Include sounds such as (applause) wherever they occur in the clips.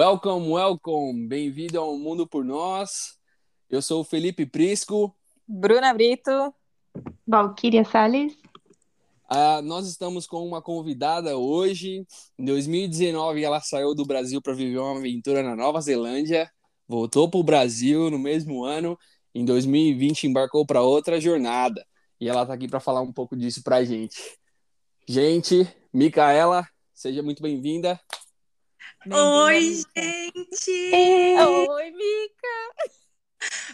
Welcome, welcome! Bem-vindo ao Mundo por Nós. Eu sou o Felipe Prisco. Bruna Brito. Valquíria Salles. Ah, nós estamos com uma convidada hoje. Em 2019, ela saiu do Brasil para viver uma aventura na Nova Zelândia, voltou para o Brasil no mesmo ano. Em 2020, embarcou para outra jornada. E ela está aqui para falar um pouco disso para a gente. Gente, Micaela, seja muito bem-vinda. Oi, gente! Oi, Mica!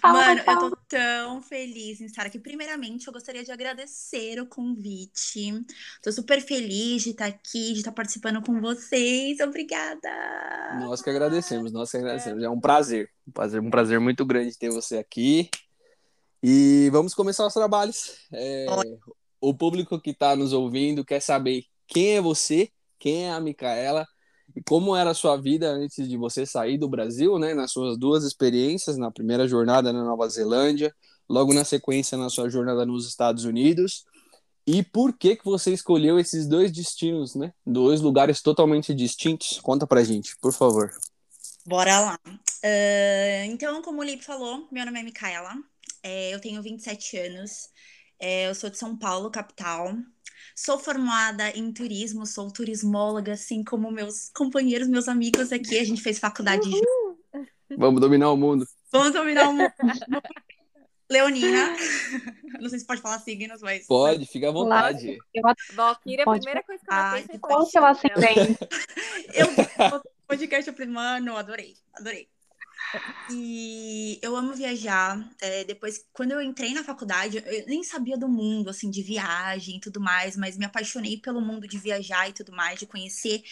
Mano, eu tô tão feliz em estar aqui. Primeiramente, eu gostaria de agradecer o convite. Tô super feliz de estar aqui, de estar participando com vocês. Obrigada! Nós que agradecemos, nós que agradecemos. É um prazer, um prazer, um prazer muito grande ter você aqui. E vamos começar os trabalhos. É, o público que está nos ouvindo quer saber quem é você, quem é a Micaela como era a sua vida antes de você sair do Brasil, né? Nas suas duas experiências, na primeira jornada na Nova Zelândia, logo na sequência na sua jornada nos Estados Unidos. E por que que você escolheu esses dois destinos, né? Dois lugares totalmente distintos? Conta pra gente, por favor. Bora lá. Uh, então, como o Lipe falou, meu nome é Micaela, é, eu tenho 27 anos, é, eu sou de São Paulo, capital. Sou formada em turismo, sou turismóloga, assim como meus companheiros, meus amigos aqui. A gente fez faculdade junto. Vamos dominar o mundo. Vamos dominar o mundo. (laughs) Leonina. (laughs) Não sei se pode falar signos, mas. Pode, fica à vontade. Valkyria, a primeira coisa que ela fez foi Qual seu ascendente? Eu podcast, eu falei, mano, adorei, adorei. E eu amo viajar. É, depois, quando eu entrei na faculdade, eu nem sabia do mundo, assim, de viagem e tudo mais, mas me apaixonei pelo mundo de viajar e tudo mais, de conhecer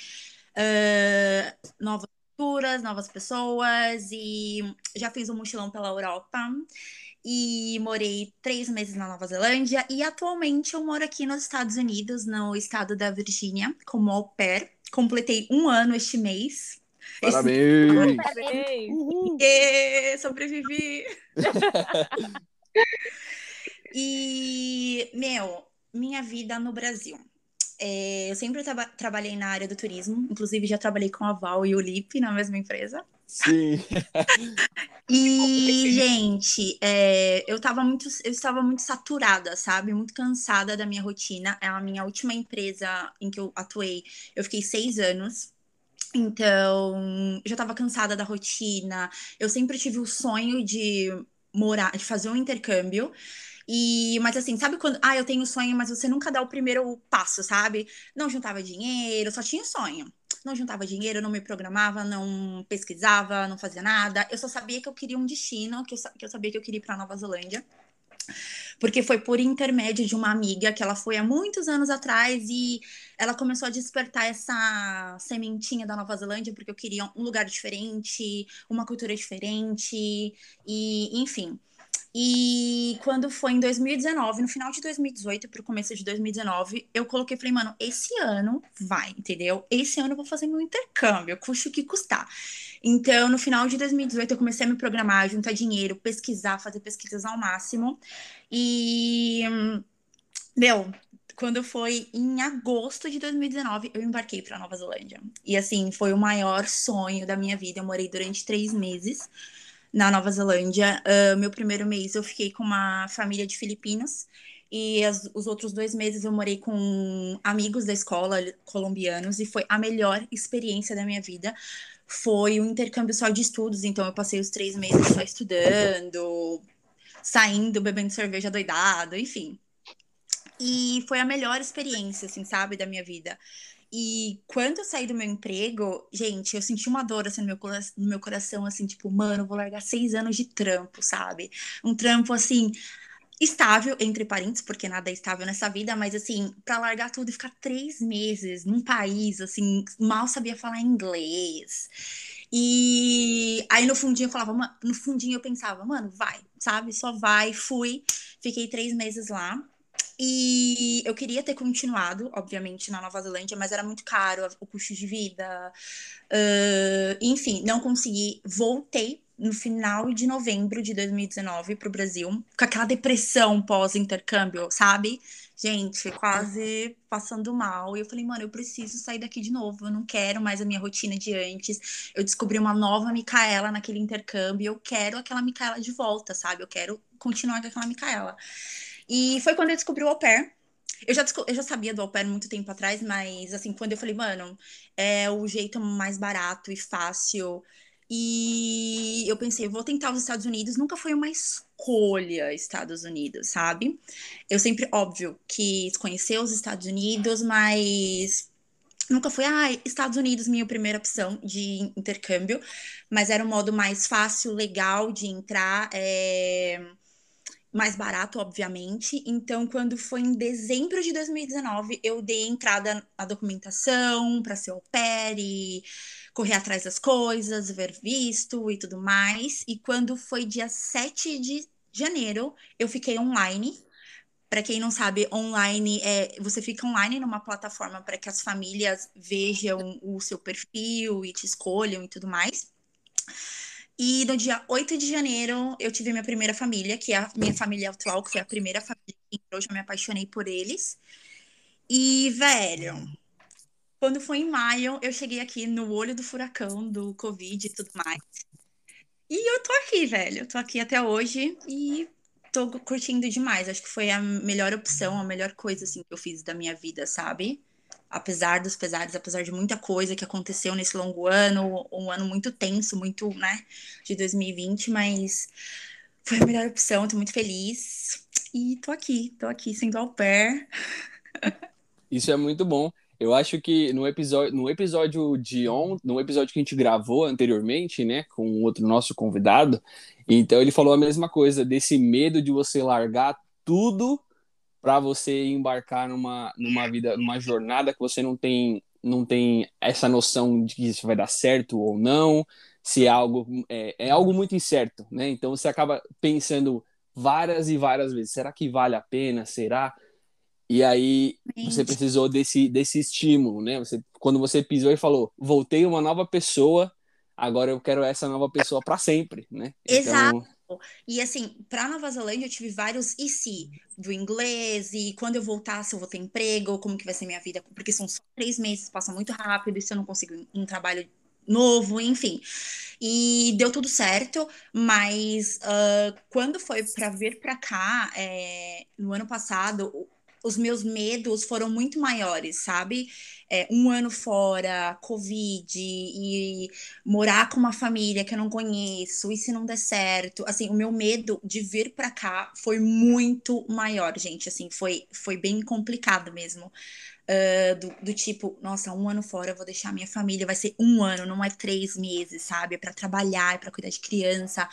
uh, novas culturas, novas pessoas, e já fiz um mochilão pela Europa. E morei três meses na Nova Zelândia. E atualmente eu moro aqui nos Estados Unidos, no estado da Virgínia, como au pair. Completei um ano este mês. Parabéns! Parabéns! E sobrevivi! (laughs) e, meu, minha vida no Brasil. É, eu sempre traba trabalhei na área do turismo, inclusive já trabalhei com a Val e o Lipe na mesma empresa. Sim. e, gente, é, eu, tava muito, eu estava muito saturada, sabe? Muito cansada da minha rotina. É a minha última empresa em que eu atuei. Eu fiquei seis anos. Então, já estava cansada da rotina. Eu sempre tive o sonho de morar, de fazer um intercâmbio. E, mas assim, sabe quando, ah, eu tenho sonho, mas você nunca dá o primeiro passo, sabe? Não juntava dinheiro, só tinha sonho. Não juntava dinheiro, não me programava, não pesquisava, não fazia nada. Eu só sabia que eu queria um destino, que eu, que eu sabia que eu queria ir para Nova Zelândia porque foi por intermédio de uma amiga que ela foi há muitos anos atrás e ela começou a despertar essa sementinha da Nova Zelândia porque eu queria um lugar diferente, uma cultura diferente e enfim. E quando foi em 2019, no final de 2018 para o começo de 2019, eu coloquei, falei, mano, esse ano vai, entendeu? Esse ano eu vou fazer meu intercâmbio, custe o que custar. Então, no final de 2018, eu comecei a me programar, juntar dinheiro, pesquisar, fazer pesquisas ao máximo. E, meu, quando foi em agosto de 2019, eu embarquei para Nova Zelândia. E assim, foi o maior sonho da minha vida. Eu morei durante três meses na Nova Zelândia. Uh, meu primeiro mês eu fiquei com uma família de filipinos. E as, os outros dois meses eu morei com amigos da escola colombianos. E foi a melhor experiência da minha vida foi um intercâmbio só de estudos, então eu passei os três meses só estudando, saindo, bebendo cerveja doidado, enfim. E foi a melhor experiência, assim, sabe, da minha vida. E quando eu saí do meu emprego, gente, eu senti uma dor assim no meu, no meu coração, assim, tipo, mano, vou largar seis anos de trampo, sabe? Um trampo assim estável, entre parênteses, porque nada é estável nessa vida, mas assim, para largar tudo e ficar três meses num país, assim, mal sabia falar inglês. E aí no fundinho eu falava, no fundinho eu pensava, mano, vai, sabe? Só vai, fui, fiquei três meses lá. E eu queria ter continuado, obviamente, na Nova Zelândia, mas era muito caro o custo de vida. Uh, enfim, não consegui. Voltei no final de novembro de 2019 pro Brasil, com aquela depressão pós-intercâmbio, sabe? Gente, quase passando mal. E eu falei, mano, eu preciso sair daqui de novo. Eu não quero mais a minha rotina de antes. Eu descobri uma nova Micaela naquele intercâmbio. Eu quero aquela Micaela de volta, sabe? Eu quero continuar com aquela Micaela. E foi quando eu descobri o au pair. Eu já, eu já sabia do au pair muito tempo atrás, mas assim, quando eu falei, mano, é o jeito mais barato e fácil e eu pensei, vou tentar os Estados Unidos. Nunca foi uma escolha Estados Unidos, sabe? Eu sempre, óbvio, quis conhecer os Estados Unidos, mas nunca foi, ah, Estados Unidos, minha primeira opção de intercâmbio. Mas era um modo mais fácil, legal de entrar. É mais barato, obviamente. Então, quando foi em dezembro de 2019, eu dei entrada na documentação para ser au pair e correr atrás das coisas, ver visto e tudo mais. E quando foi dia 7 de janeiro, eu fiquei online. Para quem não sabe, online é você fica online numa plataforma para que as famílias vejam o seu perfil e te escolham e tudo mais. E no dia 8 de janeiro, eu tive minha primeira família, que é a minha família atual, que foi a primeira família que entrou, já me apaixonei por eles. E, velho, quando foi em maio, eu cheguei aqui no olho do furacão do Covid e tudo mais. E eu tô aqui, velho. Eu tô aqui até hoje e tô curtindo demais. Acho que foi a melhor opção, a melhor coisa assim que eu fiz da minha vida, sabe? Apesar dos pesares, apesar de muita coisa que aconteceu nesse longo ano, um ano muito tenso, muito, né, de 2020, mas foi a melhor opção, tô muito feliz. E tô aqui, tô aqui sendo au pair. Isso é muito bom. Eu acho que no episódio, no episódio de on, no episódio que a gente gravou anteriormente, né, com outro nosso convidado, então ele falou a mesma coisa desse medo de você largar tudo para você embarcar numa, numa vida, numa jornada que você não tem não tem essa noção de que isso vai dar certo ou não, se é algo é, é algo muito incerto, né? Então você acaba pensando várias e várias vezes, será que vale a pena? Será? E aí você precisou desse, desse estímulo, né? Você, quando você pisou e falou, voltei uma nova pessoa, agora eu quero essa nova pessoa para sempre, né? Então, Exato. Então... E assim, para Nova Zelândia eu tive vários e se do inglês, e quando eu voltar, se eu vou ter emprego, como que vai ser minha vida, porque são só três meses, passa muito rápido, e se eu não consigo um trabalho novo, enfim. E deu tudo certo, mas uh, quando foi para vir para cá, é, no ano passado, os meus medos foram muito maiores, sabe? É, um ano fora, Covid, e morar com uma família que eu não conheço, e se não der certo? Assim, o meu medo de vir para cá foi muito maior, gente. Assim, foi, foi bem complicado mesmo. Uh, do, do, tipo, nossa, um ano fora eu vou deixar minha família, vai ser um ano, não é três meses, sabe? É para trabalhar, é para cuidar de criança.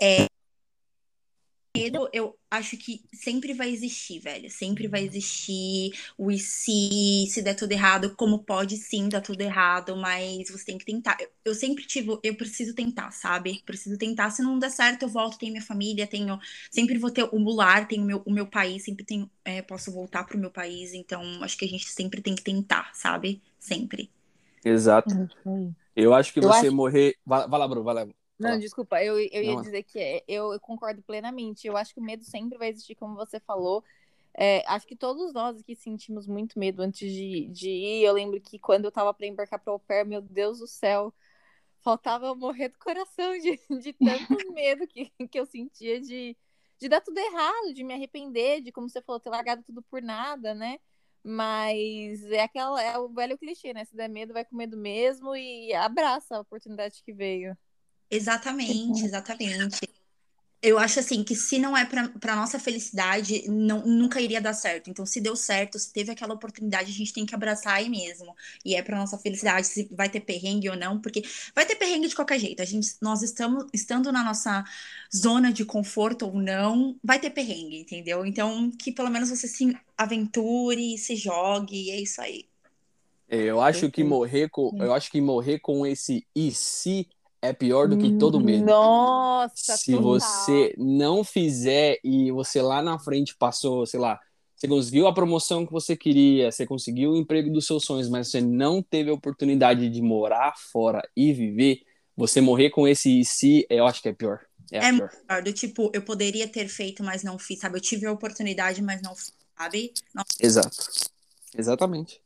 É, medo, eu acho que sempre vai existir, velho. Sempre vai existir o e se, se der tudo errado, como pode sim dar tudo errado, mas você tem que tentar. Eu, eu sempre tive, eu preciso tentar, sabe? Preciso tentar. Se não der certo, eu volto, tenho minha família, tenho. Sempre vou ter o mular, tenho o meu, o meu país, sempre tenho. É, posso voltar pro meu país, então acho que a gente sempre tem que tentar, sabe? Sempre. Exato. Eu acho que eu você acho... morrer. Vai, vai lá, Bruno, vai lá. Não, desculpa, eu, eu ia dizer que é, eu, eu, concordo plenamente. Eu acho que o medo sempre vai existir, como você falou. É, acho que todos nós aqui sentimos muito medo antes de, de ir. Eu lembro que quando eu tava para embarcar para o pé, meu Deus do céu, faltava eu morrer do coração de, de tanto (laughs) medo que, que eu sentia de, de dar tudo errado, de me arrepender, de, como você falou, ter largado tudo por nada, né? Mas é aquela, é o velho clichê, né? Se der medo, vai com medo mesmo e abraça a oportunidade que veio. Exatamente, exatamente. Eu acho assim que se não é para nossa felicidade, não, nunca iria dar certo. Então, se deu certo, se teve aquela oportunidade, a gente tem que abraçar aí mesmo. E é para nossa felicidade, se vai ter perrengue ou não, porque vai ter perrengue de qualquer jeito. A gente, nós estamos estando na nossa zona de conforto ou não, vai ter perrengue, entendeu? Então, que pelo menos você se aventure, se jogue, e é isso aí. Eu acho que morrer com, eu acho que morrer com esse e se é pior do que todo medo. Nossa, Se total. você não fizer e você lá na frente passou, sei lá, você conseguiu a promoção que você queria, você conseguiu o emprego dos seus sonhos, mas você não teve a oportunidade de morar fora e viver, você morrer com esse e se, eu acho que é pior. É, É pior. pior, do tipo, eu poderia ter feito, mas não fiz, sabe? Eu tive a oportunidade, mas não fiz, sabe? Não- Exato. Exatamente.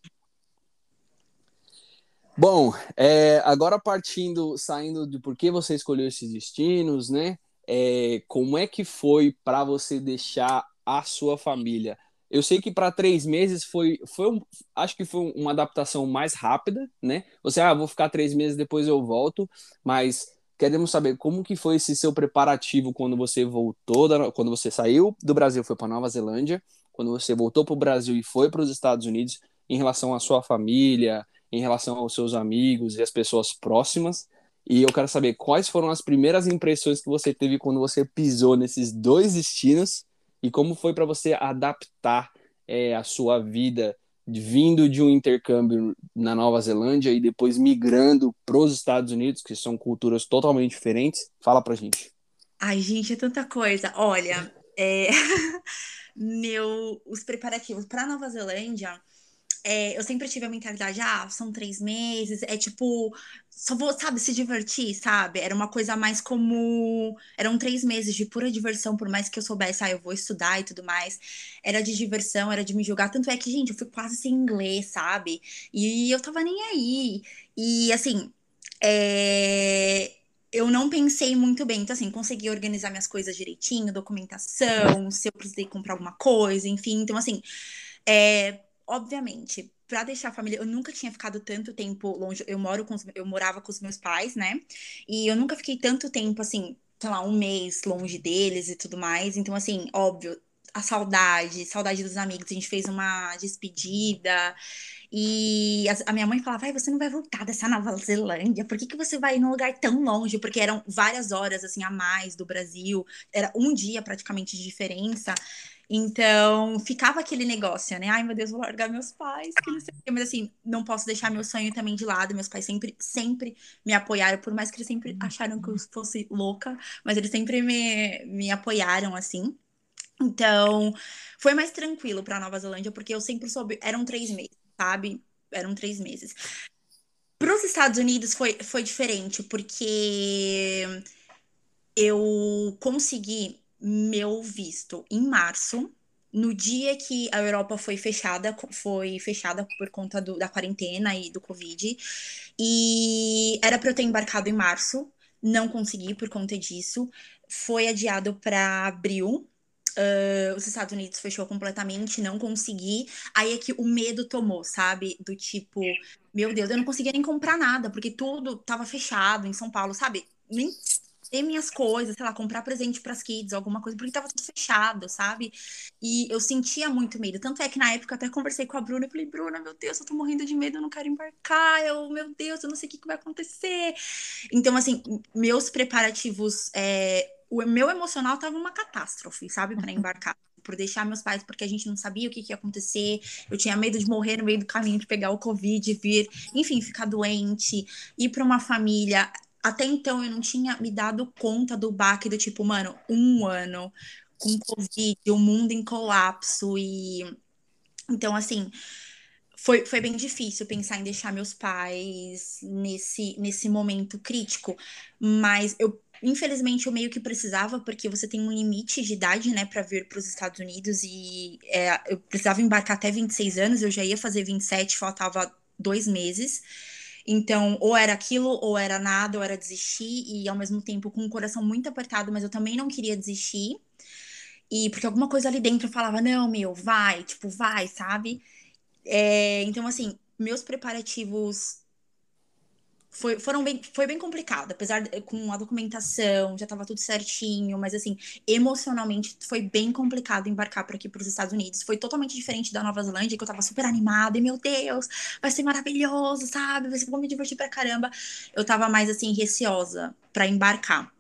Bom, é, agora partindo, saindo de por que você escolheu esses destinos, né? É, como é que foi para você deixar a sua família? Eu sei que para três meses foi, foi um- acho que foi uma adaptação mais rápida, né? Você, ah, vou ficar três meses, depois eu volto, mas queremos saber como que foi esse seu preparativo quando você voltou, da- quando você saiu do Brasil, foi para Nova Zelândia, quando você voltou para o Brasil e foi para os Estados Unidos, em relação à sua família, em relação aos seus amigos e as pessoas próximas. E eu quero saber quais foram as primeiras impressões que você teve quando você pisou nesses dois destinos e como foi para você adaptar é, a sua vida vindo de um intercâmbio na Nova Zelândia e depois migrando para os Estados Unidos, que são culturas totalmente diferentes. Fala pra gente. Ai, gente, é tanta coisa. Olha, é, (laughs) meu, os preparativos para Nova Zelândia, é, eu sempre tive a mentalidade, ah, são três meses, é tipo, só vou, sabe, se divertir, sabe? Era uma coisa mais como, eram três meses de pura diversão, por mais que eu soubesse, ah, eu vou estudar e tudo mais, era de diversão, era de me jogar, tanto é que, gente, eu fui quase sem inglês, sabe? E eu tava nem aí, e assim, é, eu não pensei muito bem. Então, assim, consegui organizar minhas coisas direitinho, documentação, se eu precisei comprar alguma coisa, enfim. Então, assim, é, obviamente, para deixar a família, eu nunca tinha ficado tanto tempo longe. Eu moro com os, eu morava com os meus pais, né? E eu nunca fiquei tanto tempo, assim, sei lá, um mês longe deles e tudo mais. Então, assim, óbvio, a saudade, saudade dos amigos. A gente fez uma despedida. E a, minha mãe falava, vai, você não vai voltar dessa Nova Zelândia, por que, que você vai num lugar tão longe? Porque eram várias horas, assim, a mais do Brasil, era um dia praticamente de diferença. Então, ficava aquele negócio, né? Ai, meu Deus, vou largar meus pais, que não sei o quê. Mas, assim, não posso deixar meu sonho também de lado. Meus pais sempre, sempre me apoiaram, por mais que eles sempre acharam que eu fosse louca, mas eles sempre me, me apoiaram, assim. Então, foi mais tranquilo para Nova Zelândia, porque eu sempre soube. Eram três meses, sabe? Eram três meses. Para os Estados Unidos foi, foi diferente, porque eu consegui meu visto em março, no dia que a Europa foi fechada, foi fechada por conta do, da quarentena e do Covid. E era para eu ter embarcado em março, não consegui por conta disso. Foi adiado para abril. Uh, os Estados Unidos fechou completamente, não consegui. Aí é que o medo tomou, sabe? Do tipo, meu Deus, eu não conseguia nem comprar nada, porque tudo tava fechado em São Paulo, sabe? Nem ter minhas coisas, sei lá, comprar presente para as kids, alguma coisa, porque tava tudo fechado, sabe? E eu sentia muito medo. Tanto é que na época eu até conversei com a Bruna e falei, Bruna, meu Deus, eu tô morrendo de medo, eu não quero embarcar, eu, meu Deus, eu não sei o que, que vai acontecer. Então, assim, meus preparativos, é, o meu emocional tava uma catástrofe, sabe, para embarcar. Por deixar meus pais, porque a gente não sabia o que, que ia acontecer. Eu tinha medo de morrer no meio do caminho, de pegar o Covid, vir, enfim, ficar doente, ir para uma família até então eu não tinha me dado conta do baque do tipo, mano, um ano com Covid, o mundo em colapso e então assim foi, foi bem difícil pensar em deixar meus pais nesse, nesse momento crítico, mas eu infelizmente eu meio que precisava porque você tem um limite de idade, né, para vir para os Estados Unidos e é, eu precisava embarcar até 26 anos, eu já ia fazer 27, faltava dois meses. Então, ou era aquilo, ou era nada, ou era desistir, e ao mesmo tempo com o coração muito apertado, mas eu também não queria desistir. E porque alguma coisa ali dentro falava, não, meu, vai, tipo, vai, sabe? É, então, assim, meus preparativos foi, foram bem, foi bem complicado, apesar de, com a documentação, já tava tudo certinho, mas assim, emocionalmente foi bem complicado embarcar para aqui para os Estados Unidos. Foi totalmente diferente da Nova Zelândia, que eu tava super animada, e meu Deus, vai ser maravilhoso, sabe? Vai ser, vou me divertir pra caramba. Eu tava mais assim, receosa para embarcar.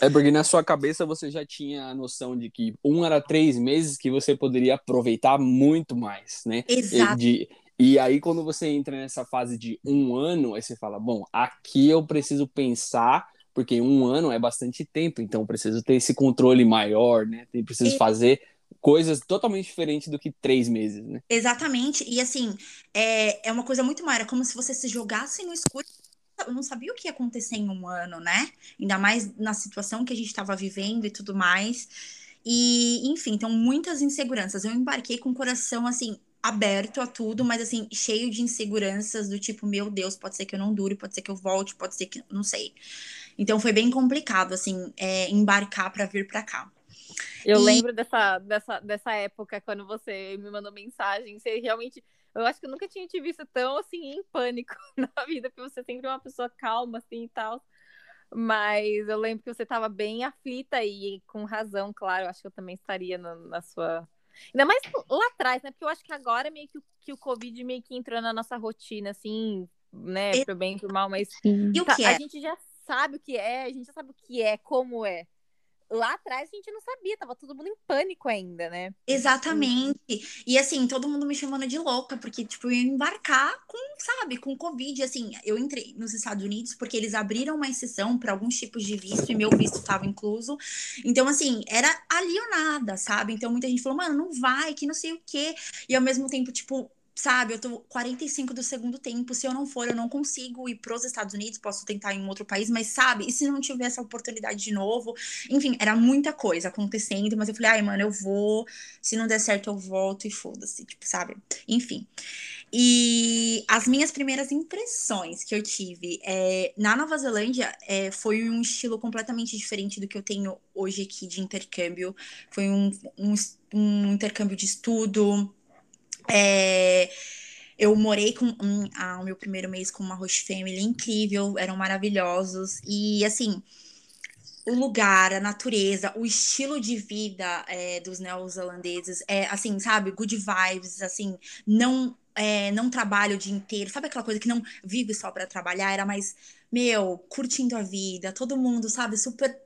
É porque na sua cabeça você já tinha a noção de que um era três meses que você poderia aproveitar muito mais, né? Exato. De, e aí, quando você entra nessa fase de um ano, aí você fala: bom, aqui eu preciso pensar, porque um ano é bastante tempo, então eu preciso ter esse controle maior, né? Eu preciso fazer coisas totalmente diferentes do que três meses, né? Exatamente. E assim, é, é uma coisa muito maior. É como se você se jogasse no escuro. eu não sabia o que ia acontecer em um ano, né? Ainda mais na situação que a gente estava vivendo e tudo mais. E, enfim, então muitas inseguranças. Eu embarquei com o coração assim aberto a tudo, mas assim, cheio de inseguranças do tipo, meu Deus, pode ser que eu não dure, pode ser que eu volte, pode ser que não sei. Então foi bem complicado assim, é, embarcar para vir para cá. Eu e... lembro dessa, dessa, dessa época quando você me mandou mensagem, você realmente eu acho que eu nunca tinha te visto tão assim em pânico (laughs) na vida, porque você é sempre é uma pessoa calma assim e tal. Mas eu lembro que você estava bem aflita e com razão, claro. Eu acho que eu também estaria na, na, sua. Ainda mais lá atrás, né? Porque eu acho que agora meio que, que o Covid meio que entrou na nossa rotina, assim, né? E... Pro bem e pro mal, mas. E o tá, que é? A gente já sabe o que é, a gente já sabe o que é, como é lá atrás a gente não sabia, tava todo mundo em pânico ainda, né? Exatamente. E assim, todo mundo me chamando de louca, porque, tipo, eu ia embarcar com, sabe, com Covid. Assim, eu entrei nos Estados Unidos porque eles abriram uma exceção para alguns tipos de visto e meu visto estava incluso. Então, assim, era ali ou nada, sabe? Então, muita gente falou, mano, não vai, que não sei o quê. E ao mesmo tempo, tipo, sabe, eu tô 45 do segundo tempo, se eu não for, eu não consigo ir pros Estados Unidos, posso tentar em um outro país, mas sabe, e se não tiver essa oportunidade de novo? Enfim, era muita coisa acontecendo, mas eu falei, ai, mano, eu vou, se não der certo, eu volto e foda-se, tipo, sabe? Enfim. E as minhas primeiras impressões que eu tive é, na Nova Zelândia é, foi um estilo completamente diferente do que eu tenho hoje aqui de intercâmbio. Foi um, um, um intercâmbio de estudo, é, eu morei com um, ah, o meu primeiro mês com uma host family incrível, eram maravilhosos. E assim, o lugar, a natureza, o estilo de vida é, dos neozelandeses é assim, sabe, good vibes, assim, não é, não trabalho o dia inteiro, sabe aquela coisa que não vive só para trabalhar, era mais, meu, curtindo a vida, todo mundo, sabe, super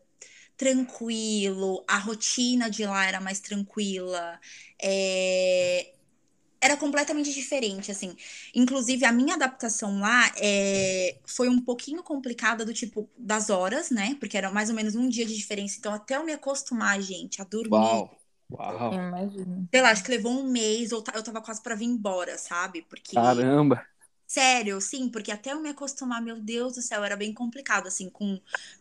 tranquilo, a rotina de lá era mais tranquila, é, era completamente diferente, assim. Inclusive, a minha adaptação lá é, foi um pouquinho complicada do tipo das horas, né? Porque era mais ou menos um dia de diferença. Então, até eu me acostumar, gente, a dormir. Uau! Uau! Imagina. Sei lá, acho que levou um mês, ou eu tava quase para vir embora, sabe? Porque. Caramba! Sério, sim, porque até eu me acostumar, meu Deus do céu, era bem complicado, assim, com,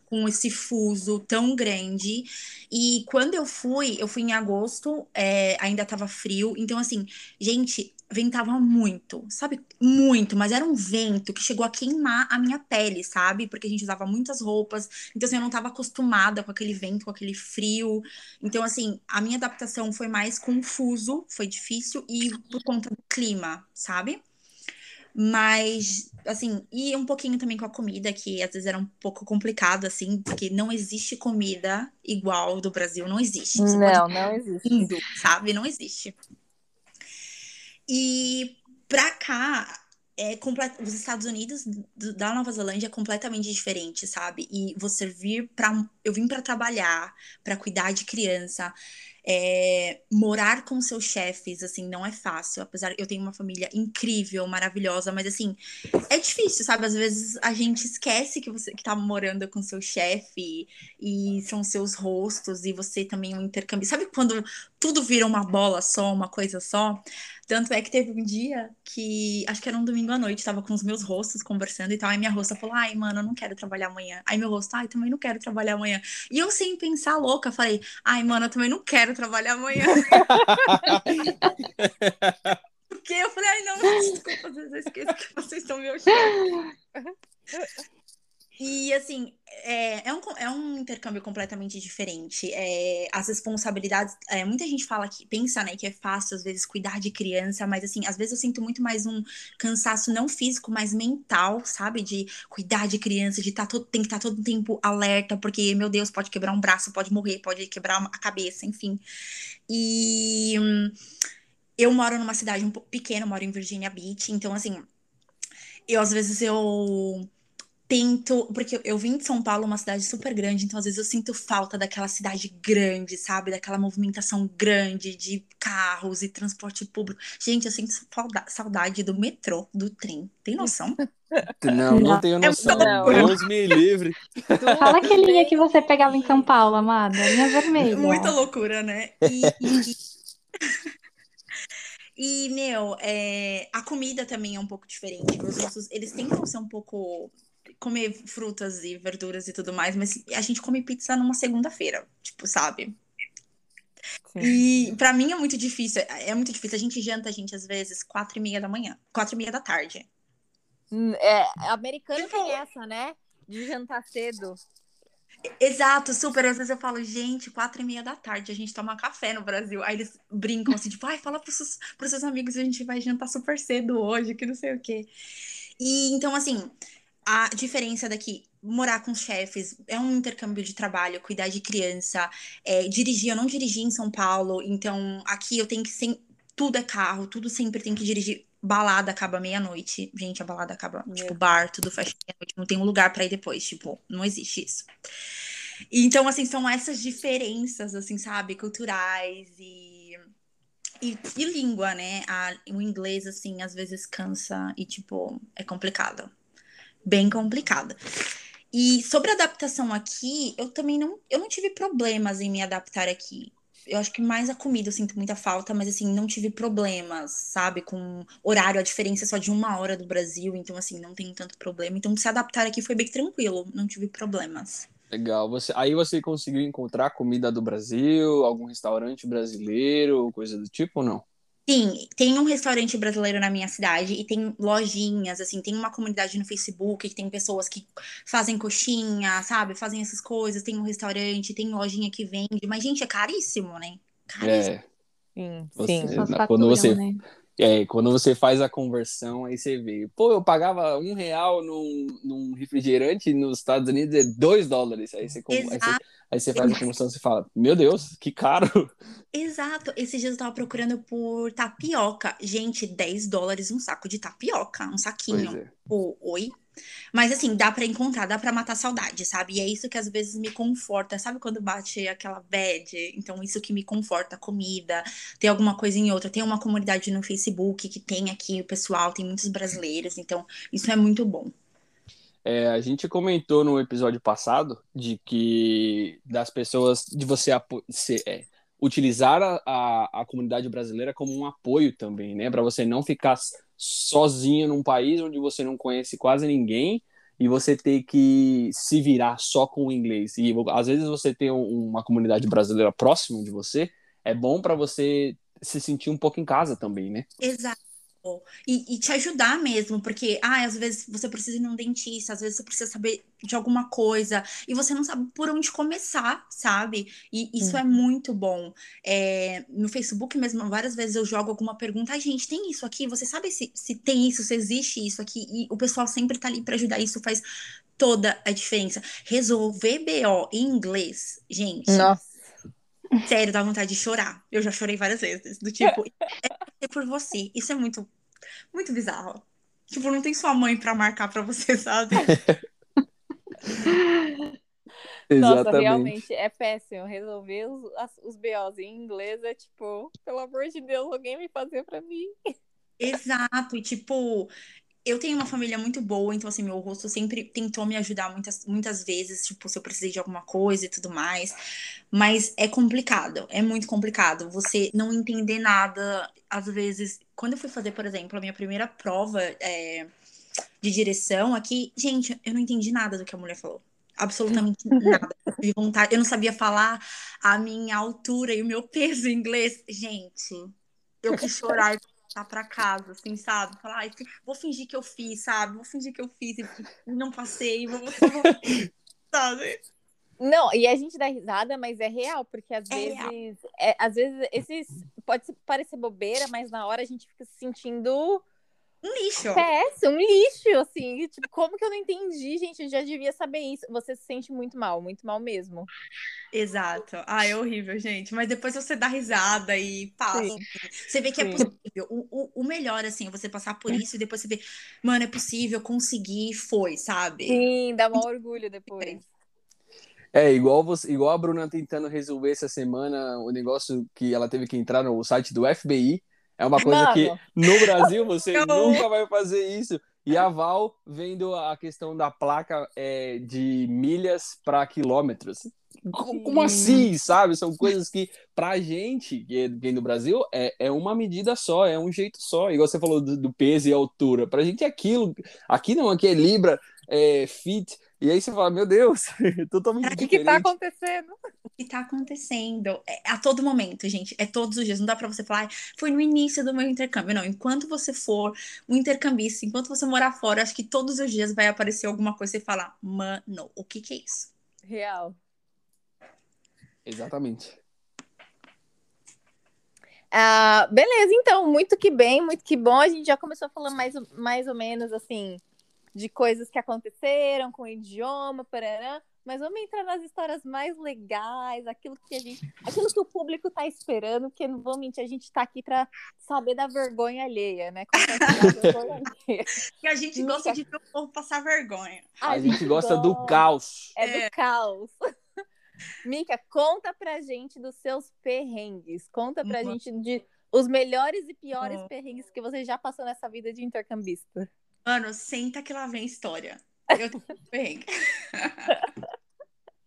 com esse fuso tão grande. E quando eu fui, eu fui em agosto, é, ainda tava frio, então, assim, gente, ventava muito, sabe? Muito, mas era um vento que chegou a queimar a minha pele, sabe? Porque a gente usava muitas roupas, então, assim, eu não tava acostumada com aquele vento, com aquele frio. Então, assim, a minha adaptação foi mais confuso, foi difícil, e por conta do clima, sabe? Mas, assim, e um pouquinho também com a comida, que às vezes era um pouco complicado, assim, porque não existe comida igual do Brasil, não existe. Você não, não existe. Indo, sabe? Não existe. E pra cá, é complet... os Estados Unidos da Nova Zelândia é completamente diferente, sabe? E você vir para eu vim para trabalhar, para cuidar de criança, é, morar com seus chefes, assim, não é fácil. Apesar, eu tenho uma família incrível, maravilhosa, mas assim, é difícil, sabe? Às vezes a gente esquece que você que tá morando com seu chefe e são seus rostos e você também é um intercâmbio. Sabe quando tudo vira uma bola só, uma coisa só? Tanto é que teve um dia que, acho que era um domingo à noite, tava com os meus rostos conversando e tal. Aí minha rosta falou: Ai, mano, eu não quero trabalhar amanhã. Aí meu rosto, ai, também não quero trabalhar amanhã. E eu, sem pensar louca, falei: Ai, mano, eu também não quero trabalhar amanhã. (laughs) Porque eu falei: Ai, não, desculpa, eu esqueço que vocês estão me achando. (laughs) E assim, é, é, um, é um intercâmbio completamente diferente. É, as responsabilidades. É, muita gente fala que pensa, né, que é fácil, às vezes, cuidar de criança, mas assim, às vezes eu sinto muito mais um cansaço não físico, mas mental, sabe? De cuidar de criança, de tá todo, tem que estar tá todo tempo alerta, porque, meu Deus, pode quebrar um braço, pode morrer, pode quebrar a cabeça, enfim. E hum, eu moro numa cidade um pouco pequena, moro em Virginia Beach, então assim, eu às vezes eu tento, porque eu vim de São Paulo, uma cidade super grande, então às vezes eu sinto falta daquela cidade grande, sabe? Daquela movimentação grande de carros e transporte público. Gente, eu sinto saudade do metrô, do trem. Tem noção? Não, não tenho noção. É Deus me livre. (laughs) Fala que linha que você pegava em São Paulo, amada. Linha vermelha. Muita loucura, né? E, e... (laughs) E, meu, é, a comida também é um pouco diferente. Os nossos, eles tentam ser um pouco comer frutas e verduras e tudo mais, mas a gente come pizza numa segunda-feira, tipo, sabe? Sim. E para mim é muito difícil, é muito difícil. A gente janta, a gente, às vezes, quatro e meia da manhã, quatro e meia da tarde. Hum, é, americano tipo... tem essa, né? De jantar cedo. Exato, super. Às vezes eu falo, gente, quatro e meia da tarde, a gente toma café no Brasil. Aí eles brincam assim, tipo, ai, fala pros seus, pros seus amigos, a gente vai jantar super cedo hoje, que não sei o quê. E então, assim, a diferença daqui, morar com chefes, é um intercâmbio de trabalho, cuidar de criança, é, dirigir, eu não dirigi em São Paulo, então aqui eu tenho que sem, tudo é carro, tudo sempre tem que dirigir. Balada acaba meia-noite. Gente, a balada acaba, Meu. tipo, bar, tudo fecha meia-noite. Não tem um lugar para ir depois. Tipo, não existe isso. Então, assim, são essas diferenças, assim, sabe, culturais e, e, e língua, né? A, o inglês, assim, às vezes cansa e, tipo, é complicado. Bem complicado. E sobre adaptação aqui, eu também não, eu não tive problemas em me adaptar aqui eu acho que mais a comida eu sinto muita falta, mas assim, não tive problemas, sabe? Com horário, a diferença é só de uma hora do Brasil, então assim, não tem tanto problema. Então se adaptar aqui foi bem tranquilo, não tive problemas. Legal. Você, aí você conseguiu encontrar comida do Brasil, algum restaurante brasileiro, coisa do tipo ou não? Sim, tem um restaurante brasileiro na minha cidade e tem lojinhas, assim, tem uma comunidade no Facebook que tem pessoas que fazem coxinha, sabe? Fazem essas coisas, tem um restaurante, tem lojinha que vende, mas, gente, é caríssimo, né? Caríssimo. É. Sim, sim. Você, quando você, né? É, quando você faz a conversão, aí você vê. Pô, eu pagava um real num, num refrigerante nos Estados Unidos é dois dólares. Aí você, aí você, aí você faz a conversão e você fala, meu Deus, que caro. Exato. Esses dias eu tava procurando por tapioca. Gente, 10 dólares um saco de tapioca, um saquinho. É. Pô, oi? Mas assim, dá para encontrar, dá para matar saudade, sabe? E é isso que às vezes me conforta, sabe quando bate aquela bad? Então isso que me conforta, comida, tem alguma coisa em outra. Tem uma comunidade no Facebook que tem aqui o pessoal, tem muitos brasileiros, então isso é muito bom. É, a gente comentou no episódio passado de que das pessoas, de você se, é, utilizar a, a, a, comunidade brasileira como um apoio também, né? Para você não ficar sozinho num país onde você não conhece quase ninguém e você ter que se virar só com o inglês. E às vezes você tem uma comunidade brasileira próxima de você, é bom para você se sentir um pouco em casa também, né? Exato. E, e, te ajudar mesmo, porque ah, às vezes você precisa ir num dentista, às vezes você precisa saber de alguma coisa e você não sabe por onde começar, sabe? E isso hum. é muito bom. É, no Facebook mesmo, várias vezes eu jogo alguma pergunta, ai, gente, tem isso aqui? Você sabe se, se tem isso, se existe isso aqui? E o pessoal sempre tá ali para ajudar, isso faz toda a diferença. Resolver BO em inglês, gente. Nossa. Sério, dá vontade de chorar. Eu já chorei várias vezes. Do tipo, (laughs) é por você. Isso é muito muito bizarro. Tipo, não tem sua mãe pra marcar pra você, sabe? (laughs) Nossa, realmente é péssimo. Resolver os, os BOs em inglês é tipo, pelo amor de Deus, alguém me fazer pra mim. Exato, e tipo, eu tenho uma família muito boa, então assim, meu rosto sempre tentou me ajudar muitas, muitas vezes, tipo, se eu precisei de alguma coisa e tudo mais. Mas é complicado, é muito complicado. Você não entender nada, às vezes. Quando eu fui fazer, por exemplo, a minha primeira prova é, de direção aqui, gente, eu não entendi nada do que a mulher falou. Absolutamente (laughs) nada. De vontade. Eu não sabia falar a minha altura e o meu peso em inglês. Gente, eu quis chorar voltar para casa, assim, sabe? Falar, ah, vou fingir que eu fiz, sabe? Vou fingir que eu fiz e não passei, vou, (laughs) sabe? Não, e a gente dá risada, mas é real, porque às é vezes, é, às vezes esses pode parecer bobeira, mas na hora a gente fica se sentindo um lixo. Péssimo, um lixo, assim. Tipo, como que eu não entendi, gente? Eu já devia saber isso. Você se sente muito mal, muito mal mesmo. Exato. Ah, é horrível, gente. Mas depois você dá risada e passa. Sim. Você vê que é Sim. é possível. O, o, o, melhor, assim, é você passar por isso e depois você vê, mano, é possível, consegui, foi, sabe? Sim, dá um orgulho depois. É, igual, você, igual a Bruna tentando resolver essa semana o negócio que ela teve que entrar no site do FBI é uma coisa Mano. que no Brasil você (laughs) nunca vai fazer isso. E a Val vendo a questão da placa é, de milhas para quilômetros. Como assim, sabe? São coisas que, pra gente que vem do Brasil, é, é uma medida só, é um jeito só. Igual você falou do, do peso e altura. Pra gente é aquilo. Aqui não, aqui é Libra, é fit. E aí você fala, meu Deus, (laughs) totalmente O que, que tá acontecendo? O que tá acontecendo? É a todo momento, gente. É todos os dias. Não dá pra você falar, foi no início do meu intercâmbio. Não, enquanto você for um intercambista, enquanto você morar fora, acho que todos os dias vai aparecer alguma coisa e você falar, mano, o que que é isso? Real. Exatamente. Ah, beleza, então, muito que bem, muito que bom. A gente já começou falando mais, mais ou menos assim de coisas que aconteceram com o idioma, parará, mas vamos entrar nas histórias mais legais, aquilo que a gente, aquilo que o público está esperando, porque não vou mentir, a gente está aqui para saber da vergonha alheia, né? (laughs) vergonha alheia. E a gente gosta de ver o povo passar vergonha. A, a gente, gente, gosta do caos. É, é. do caos. (laughs) Mica, conta pra gente dos seus perrengues. Conta pra uhum. gente de os melhores e piores uhum. perrengues que você já passou nessa vida de intercambista. Mano, senta que lá vem história. Eu tô perrengue. (laughs)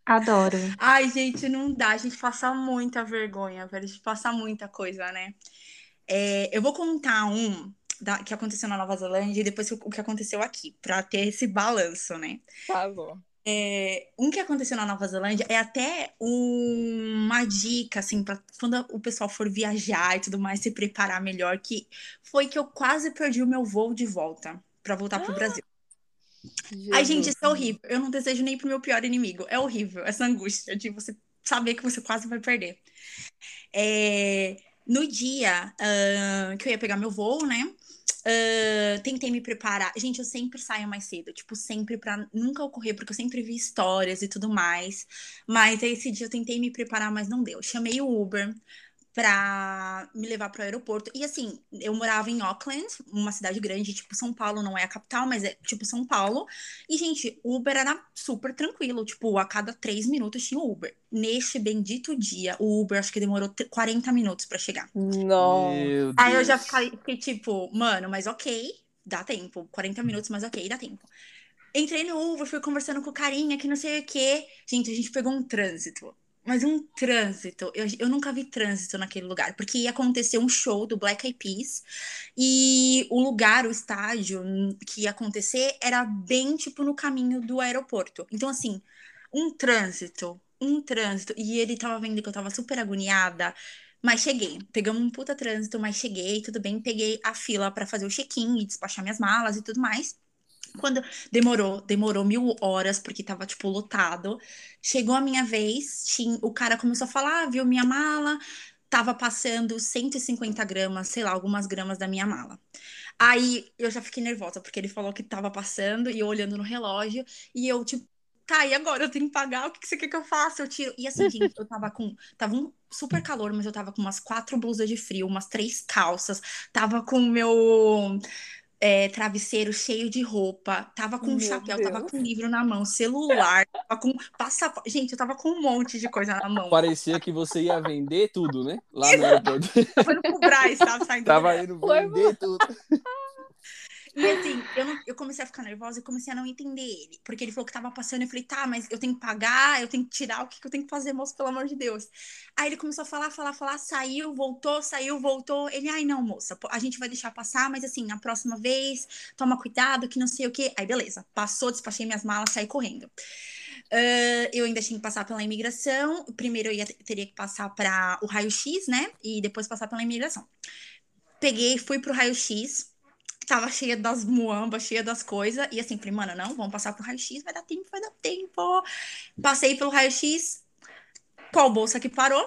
Adoro. Ai, gente, não dá. A gente passa muita vergonha, velho. A gente passa muita coisa, né? É, eu vou contar um da, que aconteceu na Nova Zelândia e depois o que aconteceu aqui, pra ter esse balanço, né? Tá bom. É, um que aconteceu na Nova Zelândia é até uma dica, assim, para quando o pessoal for viajar e tudo mais, se preparar melhor, que foi que eu quase perdi o meu voo de volta para voltar pro Brasil. Jesus. Ai, gente, isso é horrível. Eu não desejo nem pro meu pior inimigo. É horrível essa angústia de você saber que você quase vai perder. É, no dia uh, que eu ia pegar meu voo, né? Uh, tentei me preparar. Gente, eu sempre saio mais cedo, tipo, sempre pra nunca ocorrer, porque eu sempre vi histórias e tudo mais. Mas esse dia eu tentei me preparar, mas não deu. Chamei o Uber, para me levar para o aeroporto. E assim, eu morava em Auckland, uma cidade grande, tipo São Paulo, não é a capital, mas é tipo São Paulo. E, gente, Uber era super tranquilo, tipo, a cada três minutos tinha Uber. Neste bendito dia, o Uber acho que demorou 40 minutos para chegar. Não. Aí eu já fiquei, fiquei tipo, mano, mas ok, dá tempo. 40 minutos, mas ok, dá tempo. Entrei no Uber, fui conversando com o carinha, que não sei o quê. Gente, a gente pegou um trânsito mas um trânsito, eu, eu nunca vi trânsito naquele lugar, porque ia acontecer um show do Black Eyed Peas e o lugar, o estádio que ia acontecer era bem tipo no caminho do aeroporto. Então, assim, um trânsito, um trânsito, e ele tava vendo que eu tava super agoniada. Mas cheguei, pegamos um puta trânsito, mas cheguei, tudo bem, peguei a fila para fazer o check-in e despachar minhas malas e tudo mais. Quando demorou, demorou mil horas, porque tava, tipo, lotado. Chegou a minha vez, tinha, o cara começou a falar, ah, viu minha mala, tava passando 150 gramas, sei lá, algumas gramas da minha mala. Aí eu já fiquei nervosa, porque ele falou que tava passando, e eu olhando no relógio, e eu, tipo, tá, e agora eu tenho que pagar, o que, que você quer que eu faça? Eu tiro. E assim, gente, eu tava com. Tava um super calor, mas eu tava com umas quatro blusas de frio, umas três calças, tava com o meu é, travesseiro cheio de roupa, tava com Meu um chapéu, Deus. tava com um livro na mão, celular, tava com passaporte. Gente, eu tava com um monte de coisa na mão. Parecia que você ia vender tudo, né? Lá no aeroporto. (laughs) Tava indo pro Braz, sabe? Saindo tava indo vender tudo. E assim, eu, não, eu comecei a ficar nervosa e comecei a não entender ele. Porque ele falou que tava passando, eu falei, tá, mas eu tenho que pagar, eu tenho que tirar, o que, que eu tenho que fazer, moço, pelo amor de Deus? Aí ele começou a falar, falar, falar, saiu, voltou, saiu, voltou. Ele, ai, não, moça, a gente vai deixar passar, mas assim, na próxima vez, toma cuidado, que não sei o quê. Aí, beleza, passou, despachei minhas malas, saí correndo. Uh, eu ainda tinha que passar pela imigração. Primeiro eu ia, teria que passar para o raio-x, né? E depois passar pela imigração. Peguei, fui pro raio-x tava cheia das muambas, cheia das coisas. E assim, falei, mano, não, vamos passar pro raio-x, vai dar tempo, vai dar tempo. Passei pelo raio-x. Qual bolsa que parou?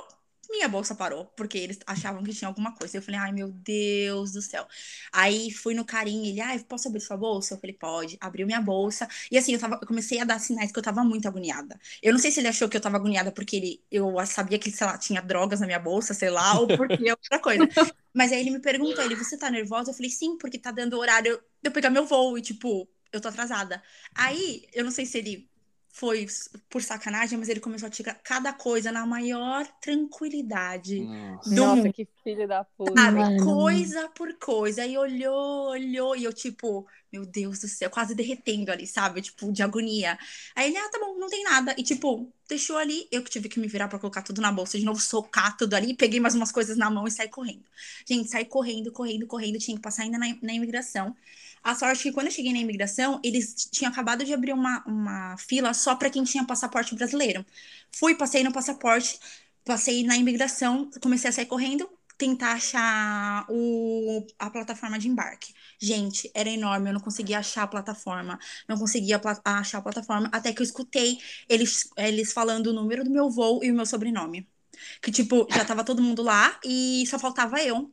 Minha bolsa parou, porque eles achavam que tinha alguma coisa. Eu falei, ai meu Deus do céu. Aí fui no carinho, ele, ai, posso abrir sua bolsa? Eu falei, pode. Abriu minha bolsa. E assim, eu, tava, eu comecei a dar sinais que eu tava muito agoniada. Eu não sei se ele achou que eu tava agoniada porque ele, eu sabia que, sei lá, tinha drogas na minha bolsa, sei lá, ou porque outra coisa. (laughs) Mas aí ele me perguntou, ele, você tá nervosa? Eu falei, sim, porque tá dando horário de eu pegar meu voo e, tipo, eu tô atrasada. Aí, eu não sei se ele foi por sacanagem, mas ele começou a tirar cada coisa na maior tranquilidade Nossa. do Nossa, mundo. que filho da puta. Sabe? Coisa por coisa. E olhou, olhou, e eu, tipo, meu Deus do céu, quase derretendo ali, sabe? Tipo, de agonia. Aí ele, ah, tá bom, não tem nada. E, tipo, deixou ali. Eu que tive que me virar pra colocar tudo na bolsa, de novo, socar tudo ali. Peguei mais umas coisas na mão e saí correndo. Gente, saí correndo, correndo, correndo. Tinha que passar ainda na, na imigração. A sorte é que quando eu cheguei na imigração, eles tinham acabado de abrir uma, uma fila só para quem tinha passaporte brasileiro. Fui, passei no passaporte, passei na imigração, comecei a sair correndo, tentar achar o, a plataforma de embarque. Gente, era enorme, eu não conseguia achar a plataforma, não conseguia achar a plataforma, até que eu escutei eles, eles falando o número do meu voo e o meu sobrenome. Que, tipo, já tava todo mundo lá e só faltava eu.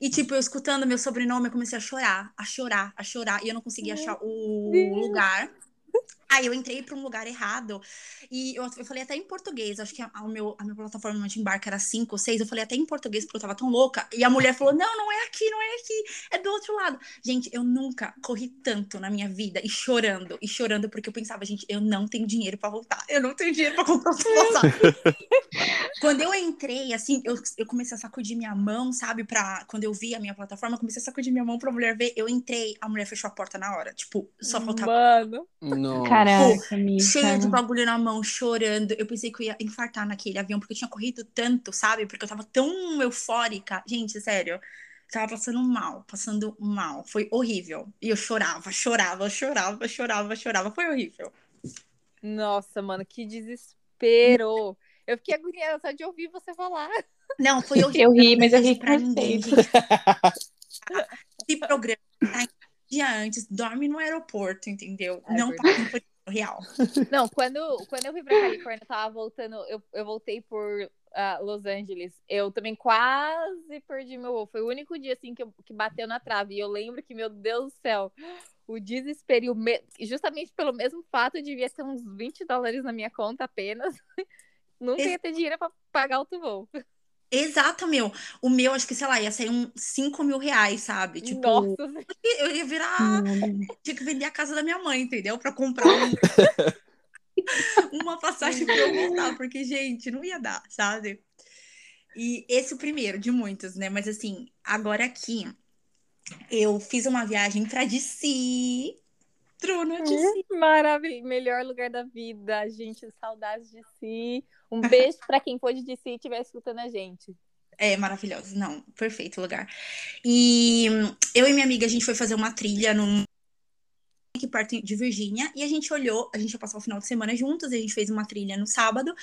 E, tipo, eu escutando meu sobrenome, eu comecei a chorar, a chorar, a chorar. E eu não conseguia achar o lugar. Aí eu entrei para um lugar errado e eu, eu falei até em português. Acho que a, a, meu, a minha plataforma de embarque era 5 ou 6. Eu falei até em português porque eu tava tão louca. E a mulher falou: Não, não é aqui, não é aqui, é do outro lado. Gente, eu nunca corri tanto na minha vida e chorando, e chorando porque eu pensava: Gente, eu não tenho dinheiro para voltar. Eu não tenho dinheiro para comprar (laughs) quando eu entrei, assim, eu, eu comecei a sacudir minha mão, sabe? Pra, quando eu vi a minha plataforma, eu comecei a sacudir minha mão pra mulher ver. Eu entrei, a mulher fechou a porta na hora. Tipo, só faltava. Mano. Não. Caraca, amiga. Cheia de bagulho na mão, chorando. Eu pensei que eu ia infartar naquele avião, porque eu tinha corrido tanto, sabe? Porque eu tava tão eufórica. Gente, sério. Tava passando mal, passando mal. Foi horrível. E eu chorava, chorava, chorava, chorava, chorava. Foi horrível. Nossa, mano, que desespero. Eu fiquei agoniada só de ouvir você falar. Não, foi (laughs) horrível. Eu ri, mas eu ri pra ninguém. (laughs) Se programa tá? dia antes, dorme no aeroporto, entendeu? É não verdade. Real. (laughs) Não, quando, quando eu fui pra Califórnia, eu tava voltando, eu, eu voltei por uh, Los Angeles. Eu também quase perdi meu voo. Foi o único dia, assim, que, eu, que bateu na trave. E eu lembro que, meu Deus do céu, o desespero, e o me... justamente pelo mesmo fato, devia ter uns 20 dólares na minha conta apenas. (laughs) Nunca ia ter dinheiro pra pagar outro voo. Exato, meu. O meu, acho que, sei lá, ia sair uns 5 mil reais, sabe? Tipo, Nossa. (laughs) eu ia virar. Tinha que vender a casa da minha mãe, entendeu? Pra comprar um... (laughs) uma passagem pra eu voltar, porque, gente, não ia dar, sabe? E esse é o primeiro de muitos, né? Mas assim, agora aqui, eu fiz uma viagem pra DC. Truna de si. Maravilha, melhor lugar da vida, gente, saudades de si. Um beijo para quem for de si e estiver escutando a gente. É maravilhoso, não, perfeito lugar. E eu e minha amiga, a gente foi fazer uma trilha num aqui perto de Virgínia e a gente olhou, a gente ia passar o final de semana juntos, a gente fez uma trilha no sábado.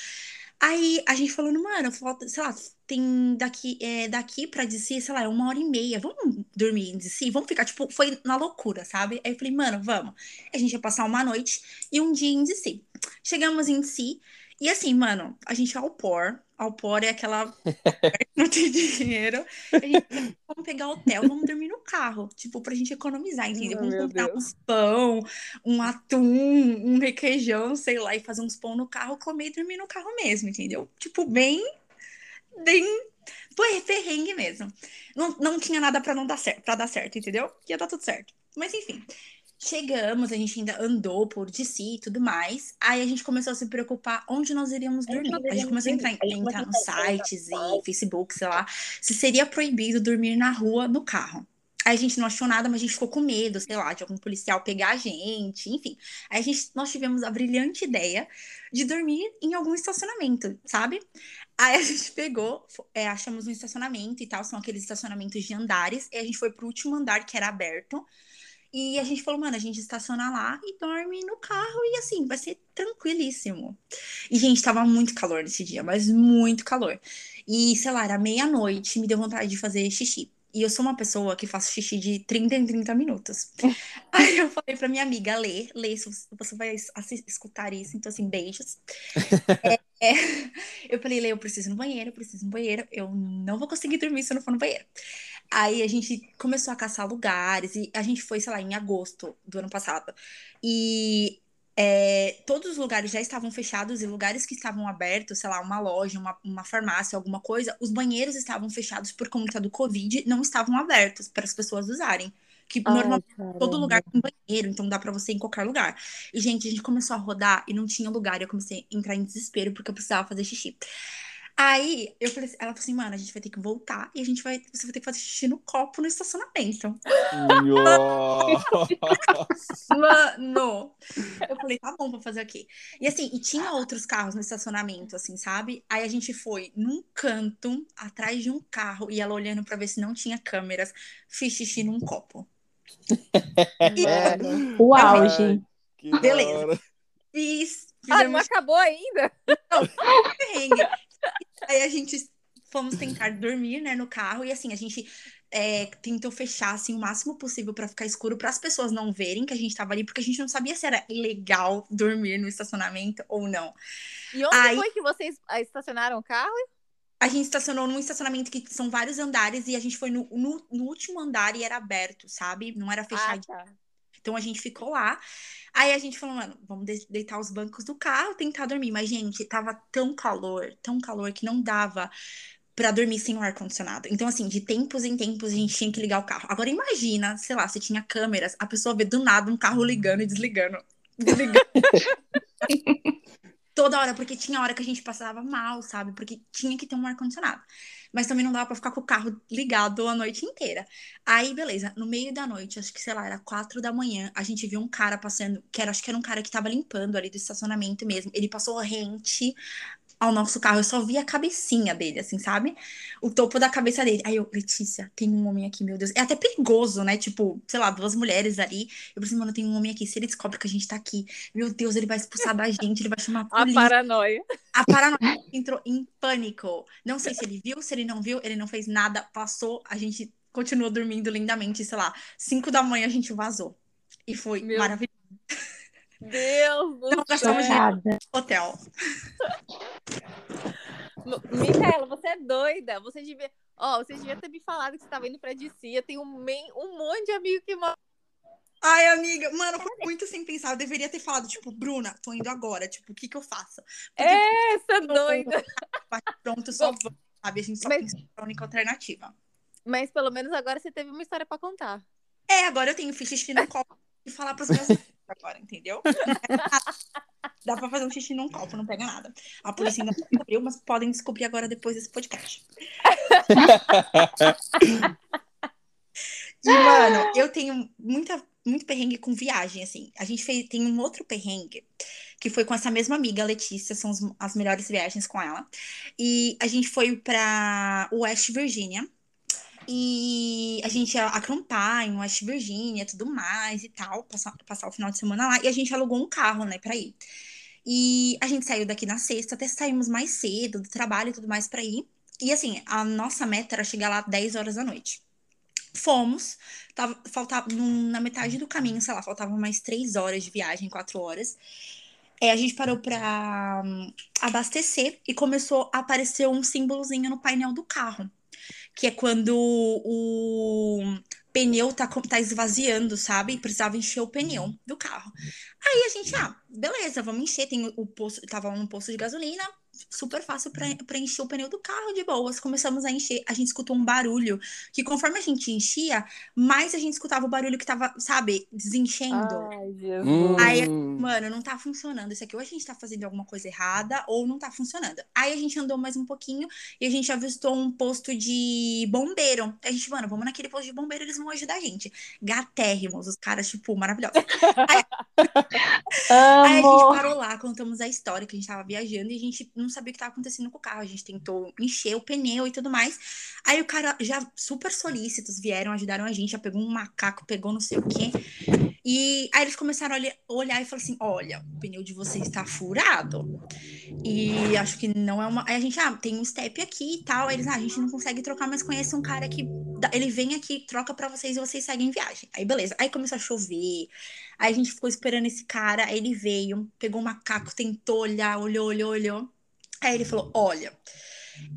Aí a gente falando, mano, falta, sei lá, tem daqui, é, daqui pra DC, sei lá, é uma hora e meia. Vamos dormir em DC? Vamos ficar, tipo, foi na loucura, sabe? Aí eu falei, mano, vamos. A gente ia passar uma noite e um dia em DC. Chegamos em DC, e assim, mano, a gente é ao por. Ao por é aquela. (laughs) não tem dinheiro. A gente, vamos pegar hotel, vamos dormir no carro. Tipo, pra gente economizar, entendeu? Vamos comprar uns pão, um atum, um requeijão, sei lá, e fazer uns pão no carro, comer e dormir no carro mesmo, entendeu? Tipo, bem. Bem. Foi perrengue mesmo. Não, não tinha nada para não dar certo, para dar certo, entendeu? Ia dar tudo certo. Mas enfim. Chegamos, a gente ainda andou por de si e tudo mais. Aí a gente começou a se preocupar onde nós iríamos dormir. A gente começou a entrar, a entrar nos sites e Facebook, sei lá, se seria proibido dormir na rua no carro. Aí a gente não achou nada, mas a gente ficou com medo, sei lá, de algum policial pegar a gente, enfim. Aí a gente, nós tivemos a brilhante ideia de dormir em algum estacionamento, sabe? Aí a (laughs) gente pegou, é, achamos um estacionamento e tal, são aqueles estacionamentos de andares, e a gente foi pro último andar que era aberto. E a gente falou, mano, a gente estaciona lá e dorme no carro e assim, vai ser tranquilíssimo. E, gente, tava muito calor nesse dia, mas muito calor. E, sei lá, era meia-noite, me deu vontade de fazer xixi. E eu sou uma pessoa que faço xixi de 30 em 30 minutos. (laughs) Aí eu falei pra minha amiga, Lê, Lê, você vai escutar isso, então assim, beijos. (laughs) é, é, eu falei, Lê, eu preciso ir no banheiro, eu preciso ir no banheiro, eu não vou conseguir dormir se eu não for no banheiro. Aí a gente começou a caçar lugares e a gente foi, sei lá, em agosto do ano passado. E é, todos os lugares já estavam fechados e lugares que estavam abertos, sei lá, uma loja, uma, uma farmácia, alguma coisa, os banheiros estavam fechados por conta do Covid, não estavam abertos para as pessoas usarem. Que normalmente todo lugar tem banheiro, então dá para você ir em qualquer lugar. E, gente, a gente começou a rodar e não tinha lugar. E eu comecei a entrar em desespero porque eu precisava fazer xixi. Aí eu falei, ela falou assim, mano, a gente vai ter que voltar e a gente vai, você vai ter que fazer xixi no copo no estacionamento. (laughs) mano! Eu falei, tá bom, vou fazer aqui. E assim, e tinha outros carros no estacionamento, assim, sabe? Aí a gente foi num canto, atrás de um carro, e ela olhando pra ver se não tinha câmeras, fiz xixi num copo. (laughs) E, é. O auge. Beleza. Fiz. Ah, não acabou ainda? Não, Aí a gente fomos tentar dormir, né, no carro e assim a gente é, tentou fechar assim o máximo possível para ficar escuro para as pessoas não verem que a gente estava ali porque a gente não sabia se era legal dormir no estacionamento ou não. E onde Aí, foi que vocês ah, estacionaram o carro? A gente estacionou num estacionamento que são vários andares e a gente foi no, no, no último andar e era aberto, sabe? Não era fechado. Ah, tá. Então a gente ficou lá. Aí a gente falou, mano, vamos deitar os bancos do carro, tentar dormir. Mas, gente, tava tão calor, tão calor que não dava para dormir sem o ar-condicionado. Então, assim, de tempos em tempos a gente tinha que ligar o carro. Agora imagina, sei lá, se tinha câmeras, a pessoa vê do nada um carro ligando e desligando. Desligando. (laughs) Toda hora, porque tinha hora que a gente passava mal, sabe? Porque tinha que ter um ar-condicionado mas também não dava para ficar com o carro ligado a noite inteira. Aí, beleza, no meio da noite, acho que, sei lá, era quatro da manhã, a gente viu um cara passando, que era, acho que era um cara que tava limpando ali do estacionamento mesmo. Ele passou rente ao nosso carro, eu só vi a cabecinha dele, assim, sabe? O topo da cabeça dele. Aí eu, Letícia, tem um homem aqui, meu Deus. É até perigoso, né? Tipo, sei lá, duas mulheres ali. Eu pensei, mano, tem um homem aqui. Se ele descobre que a gente tá aqui, meu Deus, ele vai expulsar da gente, ele vai chamar a (laughs) polícia. A paranoia. A paranoia entrou em pânico. Não sei se ele viu, se ele não viu, ele não fez nada, passou, a gente continuou dormindo lindamente, sei lá, cinco da manhã a gente vazou. E foi meu... maravilhoso. Deus do Não gastamos dinheiro hotel. Micaela, você é doida. Você devia. Ó, oh, você devia ter me falado que você estava indo pra DC. Eu tenho um, um monte de amigo que mora. Ai, amiga, mano, foi muito sem pensar. Eu deveria ter falado, tipo, Bruna, tô indo agora. Tipo, o que que eu faço? Porque, Essa tipo, doida. Pronto, só vamos, sabe? A gente só Mas... pensa a única alternativa. Mas pelo menos agora você teve uma história pra contar. É, agora eu tenho ficha no copo e falar pros meus agora, entendeu? (laughs) Dá pra fazer um xixi num copo, não pega nada. A polícia ainda não descobriu, mas podem descobrir agora depois desse podcast. e, mano, eu tenho muita, muito perrengue com viagem, assim. A gente fez, tem um outro perrengue que foi com essa mesma amiga, Letícia, são as melhores viagens com ela. E a gente foi pra West Virginia e a gente ia acampar em West Virginia, tudo mais e tal, passar, passar o final de semana lá. E a gente alugou um carro, né, pra ir. E a gente saiu daqui na sexta, até saímos mais cedo do trabalho e tudo mais pra ir. E assim, a nossa meta era chegar lá 10 horas da noite. Fomos, tava, faltava, na metade do caminho, sei lá, faltavam mais 3 horas de viagem, 4 horas. É, a gente parou pra um, abastecer e começou a aparecer um símbolozinho no painel do carro que é quando o pneu tá, tá esvaziando, sabe? Precisava encher o pneu do carro. Aí a gente, ah, beleza, vamos encher. Tem o posto, tava no posto de gasolina, super fácil para encher o pneu do carro de boas. Começamos a encher, a gente escutou um barulho que conforme a gente enchia, mais a gente escutava o barulho que tava, sabe, desenchendo. Ai, Jesus. Aí, mano, não tá funcionando. Isso aqui ou a gente tá fazendo alguma coisa errada ou não tá funcionando. Aí a gente andou mais um pouquinho e a gente avistou um posto de bombeiro. A gente, mano, vamos naquele posto de bombeiro, eles vão ajudar a gente. Gatérrimos, os caras, tipo, maravilhosos. Aí, (laughs) aí a gente parou lá, contamos a história que a gente tava viajando e a gente não sabia o que estava acontecendo com o carro. A gente tentou encher o pneu e tudo mais. Aí o cara, já super solícitos, vieram, ajudaram a gente. Já pegou um macaco, pegou não sei o quê. E aí eles começaram a olhar e falaram assim: olha, o pneu de vocês está furado. E acho que não é uma. Aí a gente, ah, tem um step aqui e tal. Aí eles, ah, a gente não consegue trocar, mas conhece um cara que. Ele vem aqui, troca para vocês e vocês seguem viagem. Aí beleza. Aí começou a chover. Aí a gente ficou esperando esse cara. Ele veio, pegou o macaco, tentou olhar, olhou, olhou, olhou. Aí ele falou: olha,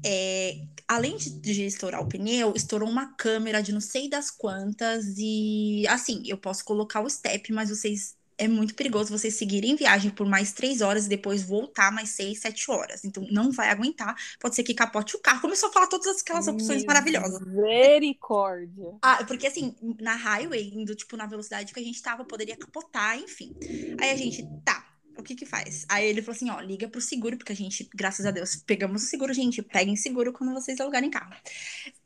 é, além de, de, estourar o pneu, estourou uma câmera de não sei das quantas, e assim, eu posso colocar o step, mas vocês é muito perigoso vocês seguirem viagem por mais três horas e depois voltar mais seis, sete horas. Então, não vai aguentar. Pode ser que capote o carro. Começou a falar todas aquelas opções maravilhosas. Misericórdia. Ah, porque assim, na highway, indo tipo na velocidade que a gente tava, poderia capotar, enfim. Aí a gente, tá, o que que faz? Aí ele falou assim, ó, liga pro seguro, porque a gente, graças a Deus, pegamos o seguro, gente, peguem seguro quando vocês alugarem carro.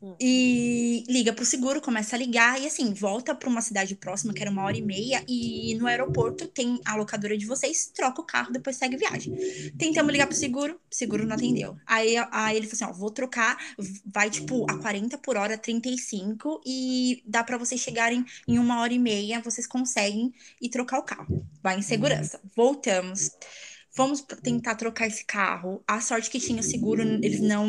Hum. E liga pro seguro, começa a ligar, e assim, volta pra uma cidade próxima, que era uma hora e meia, e no aeroporto tem a locadora de vocês, troca o carro, depois segue viagem. Tentamos ligar pro seguro, seguro não atendeu. Aí, aí ele falou assim, ó, vou trocar, vai tipo a 40 por hora, 35, e dá para vocês chegarem em uma hora e meia, vocês conseguem e trocar o carro. Vai em segurança. Voltamos Vamos, vamos tentar trocar esse carro. A sorte que tinha seguro, eles não,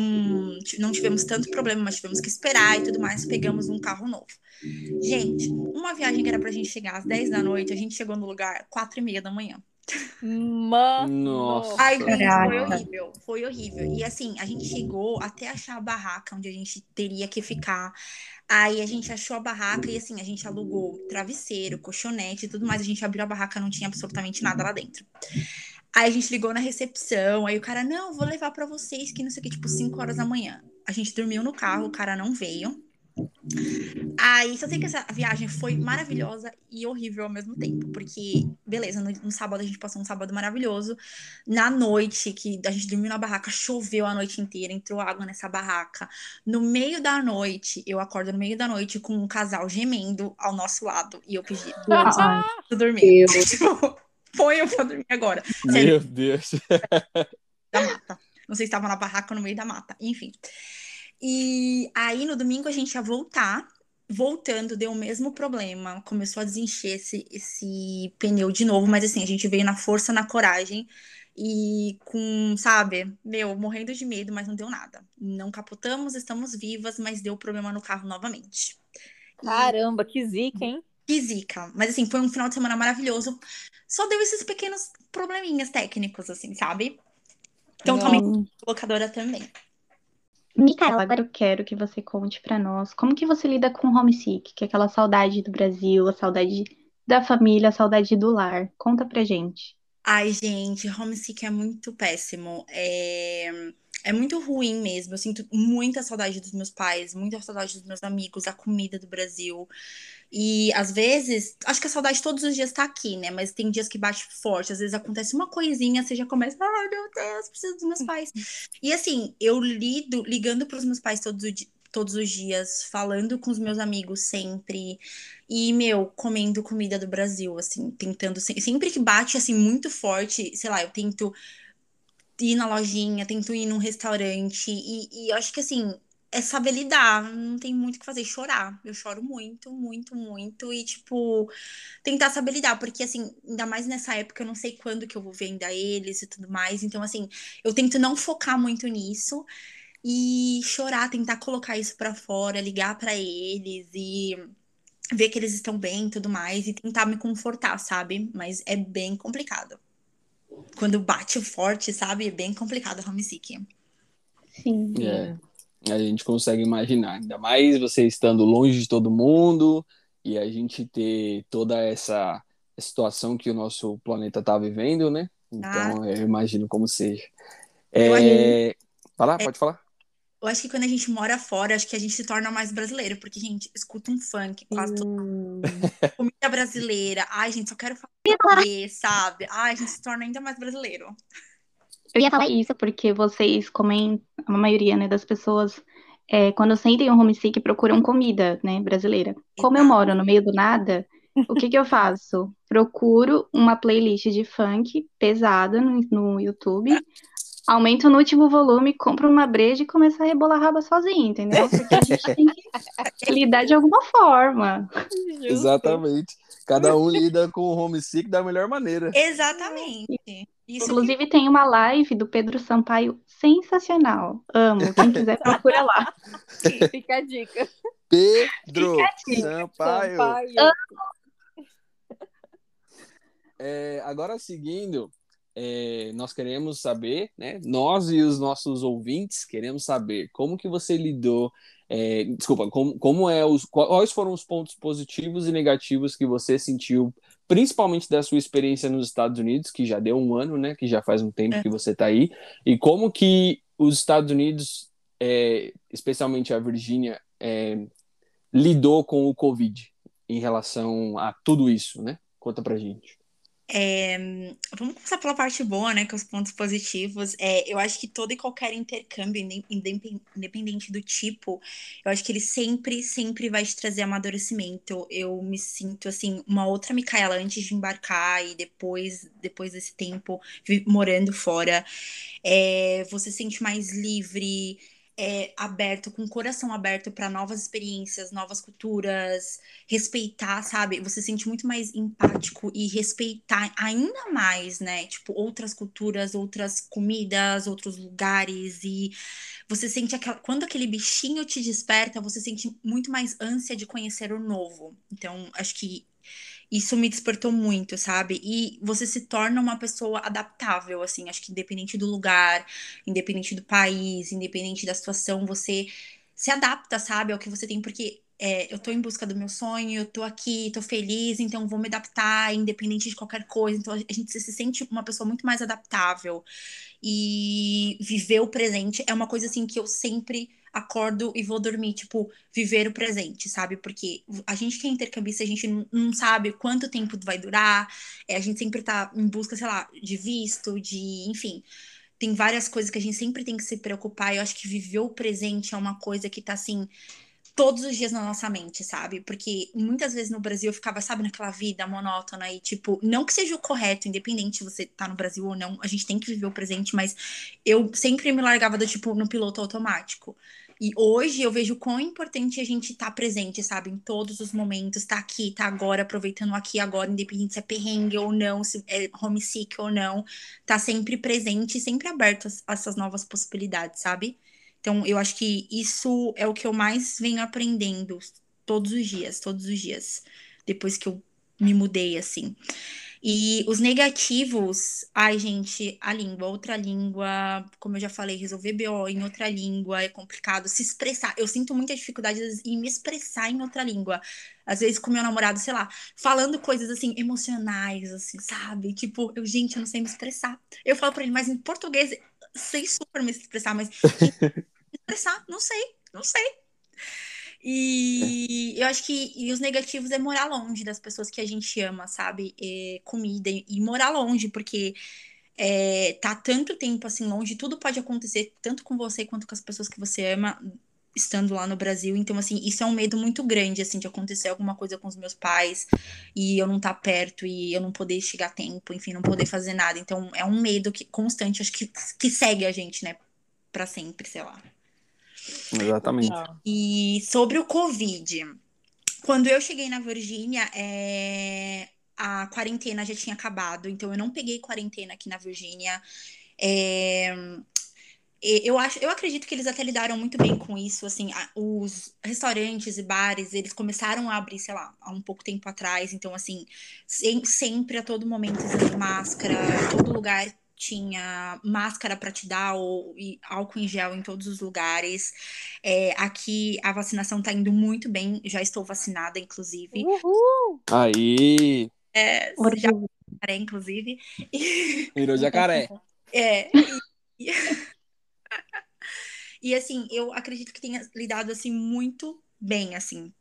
não tivemos tanto problema, mas tivemos que esperar e tudo mais. Pegamos um carro novo. Gente, uma viagem que era pra gente chegar às 10 da noite, a gente chegou no lugar 4 e meia da manhã. Mano. Nossa. Ai, foi horrível, foi horrível. E assim, a gente chegou até achar a barraca onde a gente teria que ficar. Aí a gente achou a barraca e assim, a gente alugou travesseiro, colchonete e tudo mais. A gente abriu a barraca, não tinha absolutamente nada lá dentro. Aí a gente ligou na recepção, aí o cara, não, vou levar para vocês, que não sei o que, tipo, 5 horas da manhã. A gente dormiu no carro, o cara não veio. Aí só sei que essa viagem foi maravilhosa e horrível ao mesmo tempo, porque, beleza, no, no, sábado a gente passou um sábado maravilhoso. Na noite, que a gente dormiu na barraca, choveu a noite inteira, entrou água nessa barraca. No meio da noite, eu acordo no meio da noite com um casal gemendo ao nosso lado e eu pedi, ah, dormir. (laughs) Tipo, põe eu pra dormir agora. Sério. Meu Deus. Da mata. Não sei se estava na barraca ou no meio da mata. Enfim. E aí no domingo a gente ia voltar. Voltando, deu o mesmo problema. Começou a desencher esse, esse pneu de novo, mas assim, a gente veio na força, na coragem e com, sabe, meu, morrendo de medo, mas não deu nada. Não capotamos, estamos vivas, mas deu problema no carro novamente. Caramba, que zica, hein? Que zica. Mas assim, foi um final de semana maravilhoso. Só deu esses pequenos probleminhas técnicos, assim, sabe? Então, também, locadora também. Micaela, agora eu quero que você conte para nós como que você lida com homesick, que é aquela saudade do Brasil, a saudade da família, a saudade do lar. Conta pra gente. Ai, gente, homesick é muito péssimo. É, é muito ruim mesmo. Eu sinto muita saudade dos meus pais, muita saudade dos meus amigos, a comida do Brasil. E às vezes, acho que a saudade todos os dias tá aqui, né? Mas tem dias que bate forte, às vezes acontece uma coisinha, você já começa, ai meu Deus, preciso dos meus pais. E assim, eu lido, ligando para os meus pais todos, todos os dias, falando com os meus amigos sempre. E, meu, comendo comida do Brasil, assim, tentando. Sempre que bate, assim, muito forte, sei lá, eu tento ir na lojinha, tento ir num restaurante. E, e acho que, assim, é saber lidar, não tem muito o que fazer, chorar. Eu choro muito, muito, muito e tipo tentar saber lidar, porque assim, ainda mais nessa época eu não sei quando que eu vou ver ainda eles e tudo mais. Então assim, eu tento não focar muito nisso e chorar, tentar colocar isso para fora, ligar para eles e ver que eles estão bem e tudo mais e tentar me confortar, sabe? Mas é bem complicado. Quando bate forte, sabe? É bem complicado a homesick. Sim. É a gente consegue imaginar. Ainda mais você estando longe de todo mundo e a gente ter toda essa situação que o nosso planeta está vivendo, né? Então, ah. eu imagino como seja. É... Fala, é... pode falar. Eu acho que quando a gente mora fora, acho que a gente se torna mais brasileiro, porque, gente, escuta um funk quase hum. todo (laughs) Comida brasileira. Ai, gente, só quero falar, sabe? Ai, a gente se torna ainda mais brasileiro. Eu ia falar isso porque vocês comem, a maioria né, das pessoas, é, quando sentem um homesick, procuram comida né, brasileira. Como eu moro no meio do nada, o que, que eu faço? Procuro uma playlist de funk pesada no, no YouTube, aumento no último volume, compro uma breja e começo a rebolar raba sozinho, entendeu? Porque a gente tem que (laughs) lidar de alguma forma. Exatamente. Cada um lida com o homesick da melhor maneira. Exatamente. Isso Inclusive que... tem uma live do Pedro Sampaio sensacional. Amo. Quem quiser (laughs) procura lá. Fica a dica. Pedro a dica. Sampaio. Sampaio. É, agora seguindo, é, nós queremos saber, né? Nós e os nossos ouvintes queremos saber como que você lidou, é, desculpa, como, como é os, quais foram os pontos positivos e negativos que você sentiu, principalmente da sua experiência nos Estados Unidos, que já deu um ano, né? Que já faz um tempo é. que você está aí, e como que os Estados Unidos, é, especialmente a Virgínia, lidou com o Covid em relação a tudo isso, né? Conta pra gente. É, vamos começar pela parte boa, né? Com os pontos positivos. É, eu acho que todo e qualquer intercâmbio, independente do tipo, eu acho que ele sempre, sempre vai te trazer amadurecimento. Eu me sinto assim, uma outra Micaela antes de embarcar e depois, depois desse tempo morando fora. É, você se sente mais livre é, aberto, com o coração aberto para novas experiências, novas culturas, respeitar, sabe? Você se sente muito mais empático e respeitar ainda mais, né? Tipo, outras culturas, outras comidas, outros lugares e você sente aquela, quando aquele bichinho te desperta, você sente muito mais ânsia de conhecer o novo. Então, acho que isso me despertou muito, sabe? E você se torna uma pessoa adaptável, assim, acho que independente do lugar, independente do país, independente da situação, você se adapta, sabe, ao que você tem, porque é, eu tô em busca do meu sonho, eu tô aqui, tô feliz, então vou me adaptar, independente de qualquer coisa. Então a gente se sente uma pessoa muito mais adaptável. E viver o presente é uma coisa assim que eu sempre acordo e vou dormir, tipo, viver o presente, sabe? Porque a gente que é intercambista, a gente não, sabe quanto tempo vai durar, é, a gente sempre tá em busca, sei lá, de visto, de, enfim. Tem várias coisas que a gente sempre tem que se preocupar. Eu acho que viver o presente é uma coisa que tá assim todos os dias na nossa mente, sabe? Porque muitas vezes no Brasil eu ficava, sabe, naquela vida monótona e, tipo, não que seja o correto, independente você tá no Brasil ou não, a gente tem que viver o presente, mas eu sempre me largava do, tipo, no piloto automático. E hoje eu vejo quão importante a gente estar tá presente, sabe? Em todos os momentos, tá aqui, tá agora, aproveitando aqui agora, independente se é perrengue ou não, se é homesick ou não, tá sempre presente sempre aberto a essas novas possibilidades, sabe? Então, eu acho que isso é o que eu mais venho aprendendo todos os dias, todos os dias, depois que eu me mudei, assim. E os negativos, ai, gente, a língua, outra língua, como eu já falei, resolver BO em outra língua é complicado. Se expressar, eu sinto muita dificuldade em me expressar em outra língua. Às vezes com meu namorado, sei lá, falando coisas assim, emocionais, assim, sabe? Tipo, eu, gente, eu não sei me expressar. Eu falo pra ele, mas em português, sei super me expressar, mas (laughs) expressar, não sei, não sei. E eu acho que e os negativos é morar longe das pessoas que a gente ama, sabe? É, comida e morar longe, porque é, tá tanto tempo assim longe, tudo pode acontecer, tanto com você quanto com as pessoas que você ama, estando lá no Brasil. Então, assim, isso é um medo muito grande, assim, de acontecer alguma coisa com os meus pais e eu não estar tá perto e eu não poder chegar a tempo, enfim, não poder fazer nada. Então, é um medo que constante, acho que, que segue a gente, né, para sempre, sei lá. Exatamente. E sobre o Covid, quando eu cheguei na Virgínia, é... a quarentena já tinha acabado, então eu não peguei quarentena aqui na Virgínia. É... Eu, acho, eu acredito que eles até lidaram muito bem com isso, assim, os restaurantes e bares, eles começaram a abrir, sei lá, há um pouco tempo atrás, então, assim, sempre, a todo momento, usando máscara, todo lugar tinha máscara para te dar ou e álcool em gel em todos os lugares. É, aqui a vacinação tá indo muito bem, já estou vacinada, inclusive. Uhul! Aí! É, já jacaré, inclusive. Virou (laughs) jacaré. É. E... (laughs) e assim, eu acredito que tenha lidado assim muito bem, assim,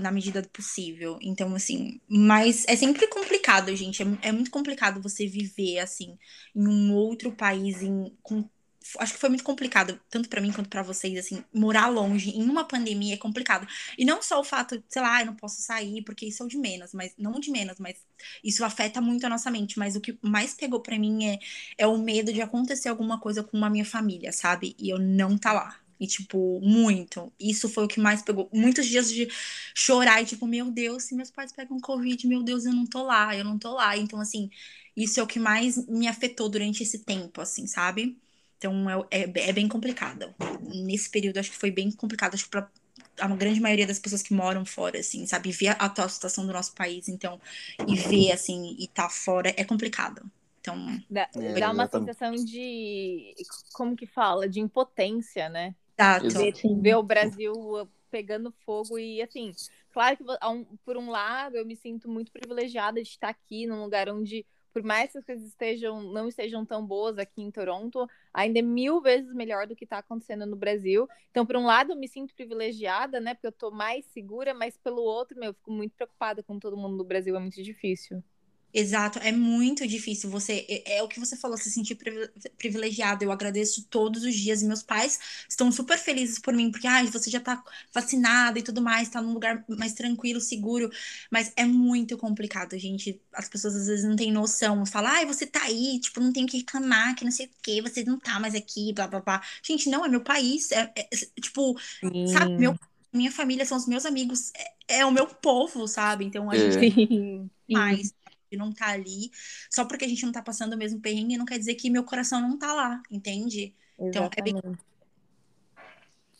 na medida do possível. Então, assim, mas é sempre complicado, gente. É, é muito complicado você viver, assim, em um outro país, em, com acho que foi muito complicado, tanto para mim quanto para vocês, assim, morar longe em uma pandemia é complicado. E não só o fato, sei lá, eu não posso sair, porque isso é o de menos, mas não de menos, mas isso afeta muito a nossa mente. Mas o que mais pegou para mim é, é o medo de acontecer alguma coisa com a minha família, sabe? E eu não tá lá. E, tipo, muito. Isso foi o que mais pegou. Muitos dias de chorar e, tipo, meu Deus, se meus pais pegam Covid, meu Deus, eu não tô lá, eu não tô lá. Então, assim, isso é o que mais me afetou durante esse tempo, assim, sabe? Então, é, é, é bem complicado. Nesse período, acho que foi bem complicado. Acho que pra a grande maioria das pessoas que moram fora, assim, sabe? Ver a atual situação do nosso país, então, e ver, assim, e tá fora é complicado. Então, dá, é, dá uma sensação de como que fala, de impotência, né? Exato. Ver, ver o Brasil pegando fogo e assim, claro que por um lado eu me sinto muito privilegiada de estar aqui num lugar onde por mais que as coisas estejam, não estejam tão boas aqui em Toronto, ainda é mil vezes melhor do que está acontecendo no Brasil. Então, por um lado, eu me sinto privilegiada, né? Porque eu estou mais segura, mas pelo outro, meu, eu fico muito preocupada com todo mundo no Brasil, é muito difícil. Exato, é muito difícil você. É, é, o que você falou, se sentir privilegiado. Eu agradeço todos os dias. Meus pais estão super felizes por mim, porque ah, você já tá vacinada e tudo mais, tá num lugar mais tranquilo, seguro. Mas é muito complicado, gente. As pessoas às vezes não têm noção. Falam, ah, você tá aí, tipo, não tem que reclamar, que não sei o quê, você não tá mais aqui, blá blá blá. Gente, não, é meu país. É, é tipo, Sim. sabe, meu, minha família são os meus amigos, é, é o meu povo, sabe? Então a é. gente. Mais de não estar tá ali. Só porque a gente não tá passando o mesmo perrengue, não quer dizer que meu coração não tá lá, entende? Então é bem.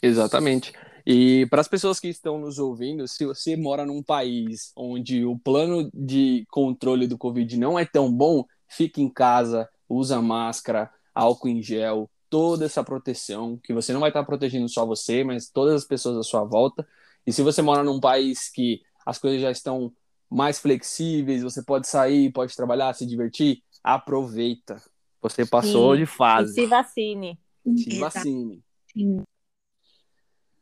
Exatamente. E para as pessoas que estão nos ouvindo, se você mora num país onde o plano de controle do Covid não é tão bom, fique em casa, usa máscara, álcool em gel, toda essa proteção, que você não vai estar protegendo só você, mas todas as pessoas à sua volta. E se você mora num país que as coisas já estão mais flexíveis, você pode sair, pode trabalhar, se divertir, aproveita. Você passou Sim. de fase. E se vacine. Se vacine. Sim.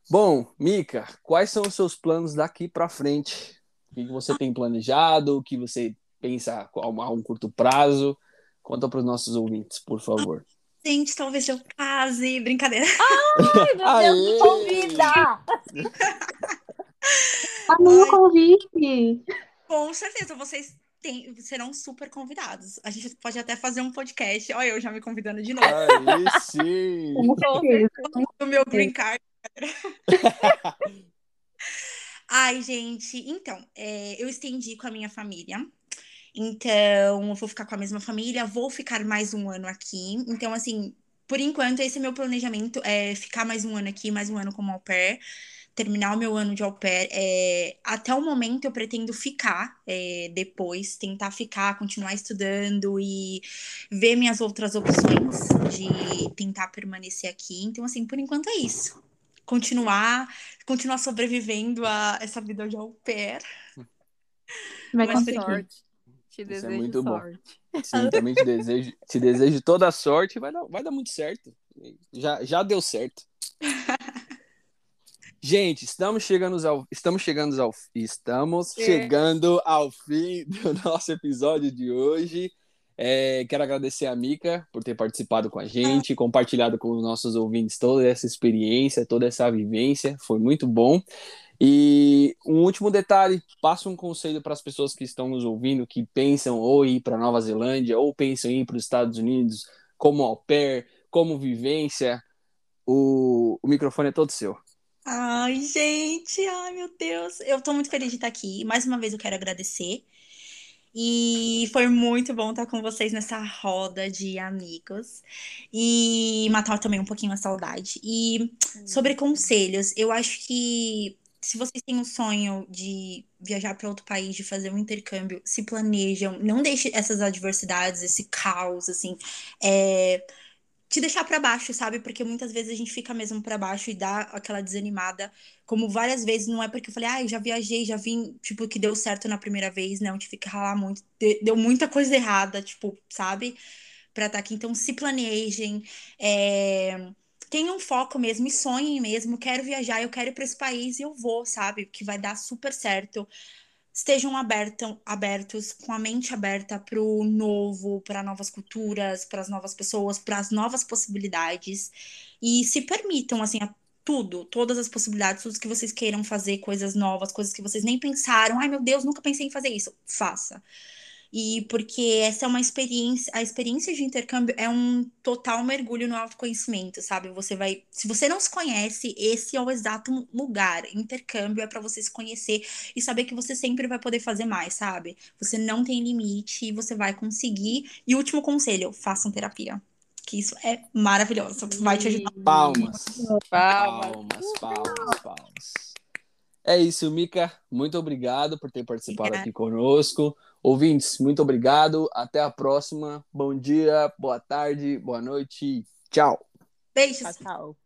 Bom, Mica, quais são os seus planos daqui para frente? O que você tem planejado? O que você pensa a um curto prazo? Conta para os nossos ouvintes, por favor. Gente, talvez eu case. Brincadeira. Ai, meu (laughs) Deus, me convida! (laughs) Ah, meu convite! Com certeza, vocês têm, serão super convidados. A gente pode até fazer um podcast. Olha, eu já me convidando de novo. Aí sim! o meu green card. Ai, gente, então, é, eu estendi com a minha família. Então, eu vou ficar com a mesma família, vou ficar mais um ano aqui. Então, assim, por enquanto, esse é meu planejamento, é ficar mais um ano aqui, mais um ano como au pair terminar o meu ano de au pair. É, até o momento eu pretendo ficar é, depois, tentar ficar, continuar estudando e ver minhas outras opções de tentar permanecer aqui. Então, assim, por enquanto é isso. Continuar, continuar sobrevivendo a essa vida de au pair. Vai com sorte. Te Isso desejo é muito sorte. Bom. Sim, também te desejo, te desejo toda a sorte. Vai dar, vai dar muito certo. Já, já deu certo. (laughs) Gente, estamos chegando ao estamos chegando ao estamos é. chegando ao fim do (laughs) nosso episódio de hoje. É, quero agradecer a Mica por ter participado com a gente, compartilhado com os nossos ouvintes toda essa experiência, toda essa vivência, foi muito bom. E um último detalhe, passo um conselho para as pessoas que estão nos ouvindo, que pensam ou ir para Nova Zelândia ou pensam em ir para os Estados Unidos como au pair, como vivência, o, o microfone é todo seu. Ai, gente, ai meu Deus. Eu tô muito feliz de estar aqui. Mais uma vez eu quero agradecer. E foi muito bom estar com vocês nessa roda de amigos. E matar também um pouquinho a saudade. E sobre conselhos, eu acho que se vocês têm um sonho de viajar para outro país, de fazer um intercâmbio, se planejam, não deixe essas adversidades, esse caos, assim, é, te deixar para baixo, sabe? Porque muitas vezes a gente fica mesmo para baixo e dá aquela desanimada. Como várias vezes, não é porque eu falei, ah, eu já viajei, já vim, tipo, que deu certo na primeira vez, não, tive que ralar muito, deu muita coisa errada, tipo, sabe? Pra estar tá aqui. Então, se planejem, é... tenham um foco mesmo e sonhem mesmo. Quero viajar, eu quero ir pra esse país e eu vou, sabe? Que vai dar super certo estejam abertam, abertos, com a mente aberta para o novo, para novas culturas, para as novas pessoas, para as novas possibilidades e se permitam assim a tudo, todas as possibilidades, tudo que vocês queiram fazer, coisas novas, coisas que vocês nem pensaram. Ai, meu Deus, nunca pensei em fazer isso. Faça e porque essa é uma experiência, a experiência de intercâmbio é um total mergulho no autoconhecimento, sabe? Você vai, se você não se conhece, esse é o exato lugar. Intercâmbio é para você se conhecer e saber que você sempre vai poder fazer mais, sabe? Você não tem limite, você vai conseguir. E último conselho, façam terapia. Que isso é maravilhoso, vai te ajudar. Palmas. Palmas, palmas, palmas. palmas. É isso, Mica. Muito obrigado por ter participado Obrigada. aqui conosco. Ouvintes, muito obrigado. Até a próxima. Bom dia, boa tarde, boa noite. Tchau. Beijos. Tchau, tchau.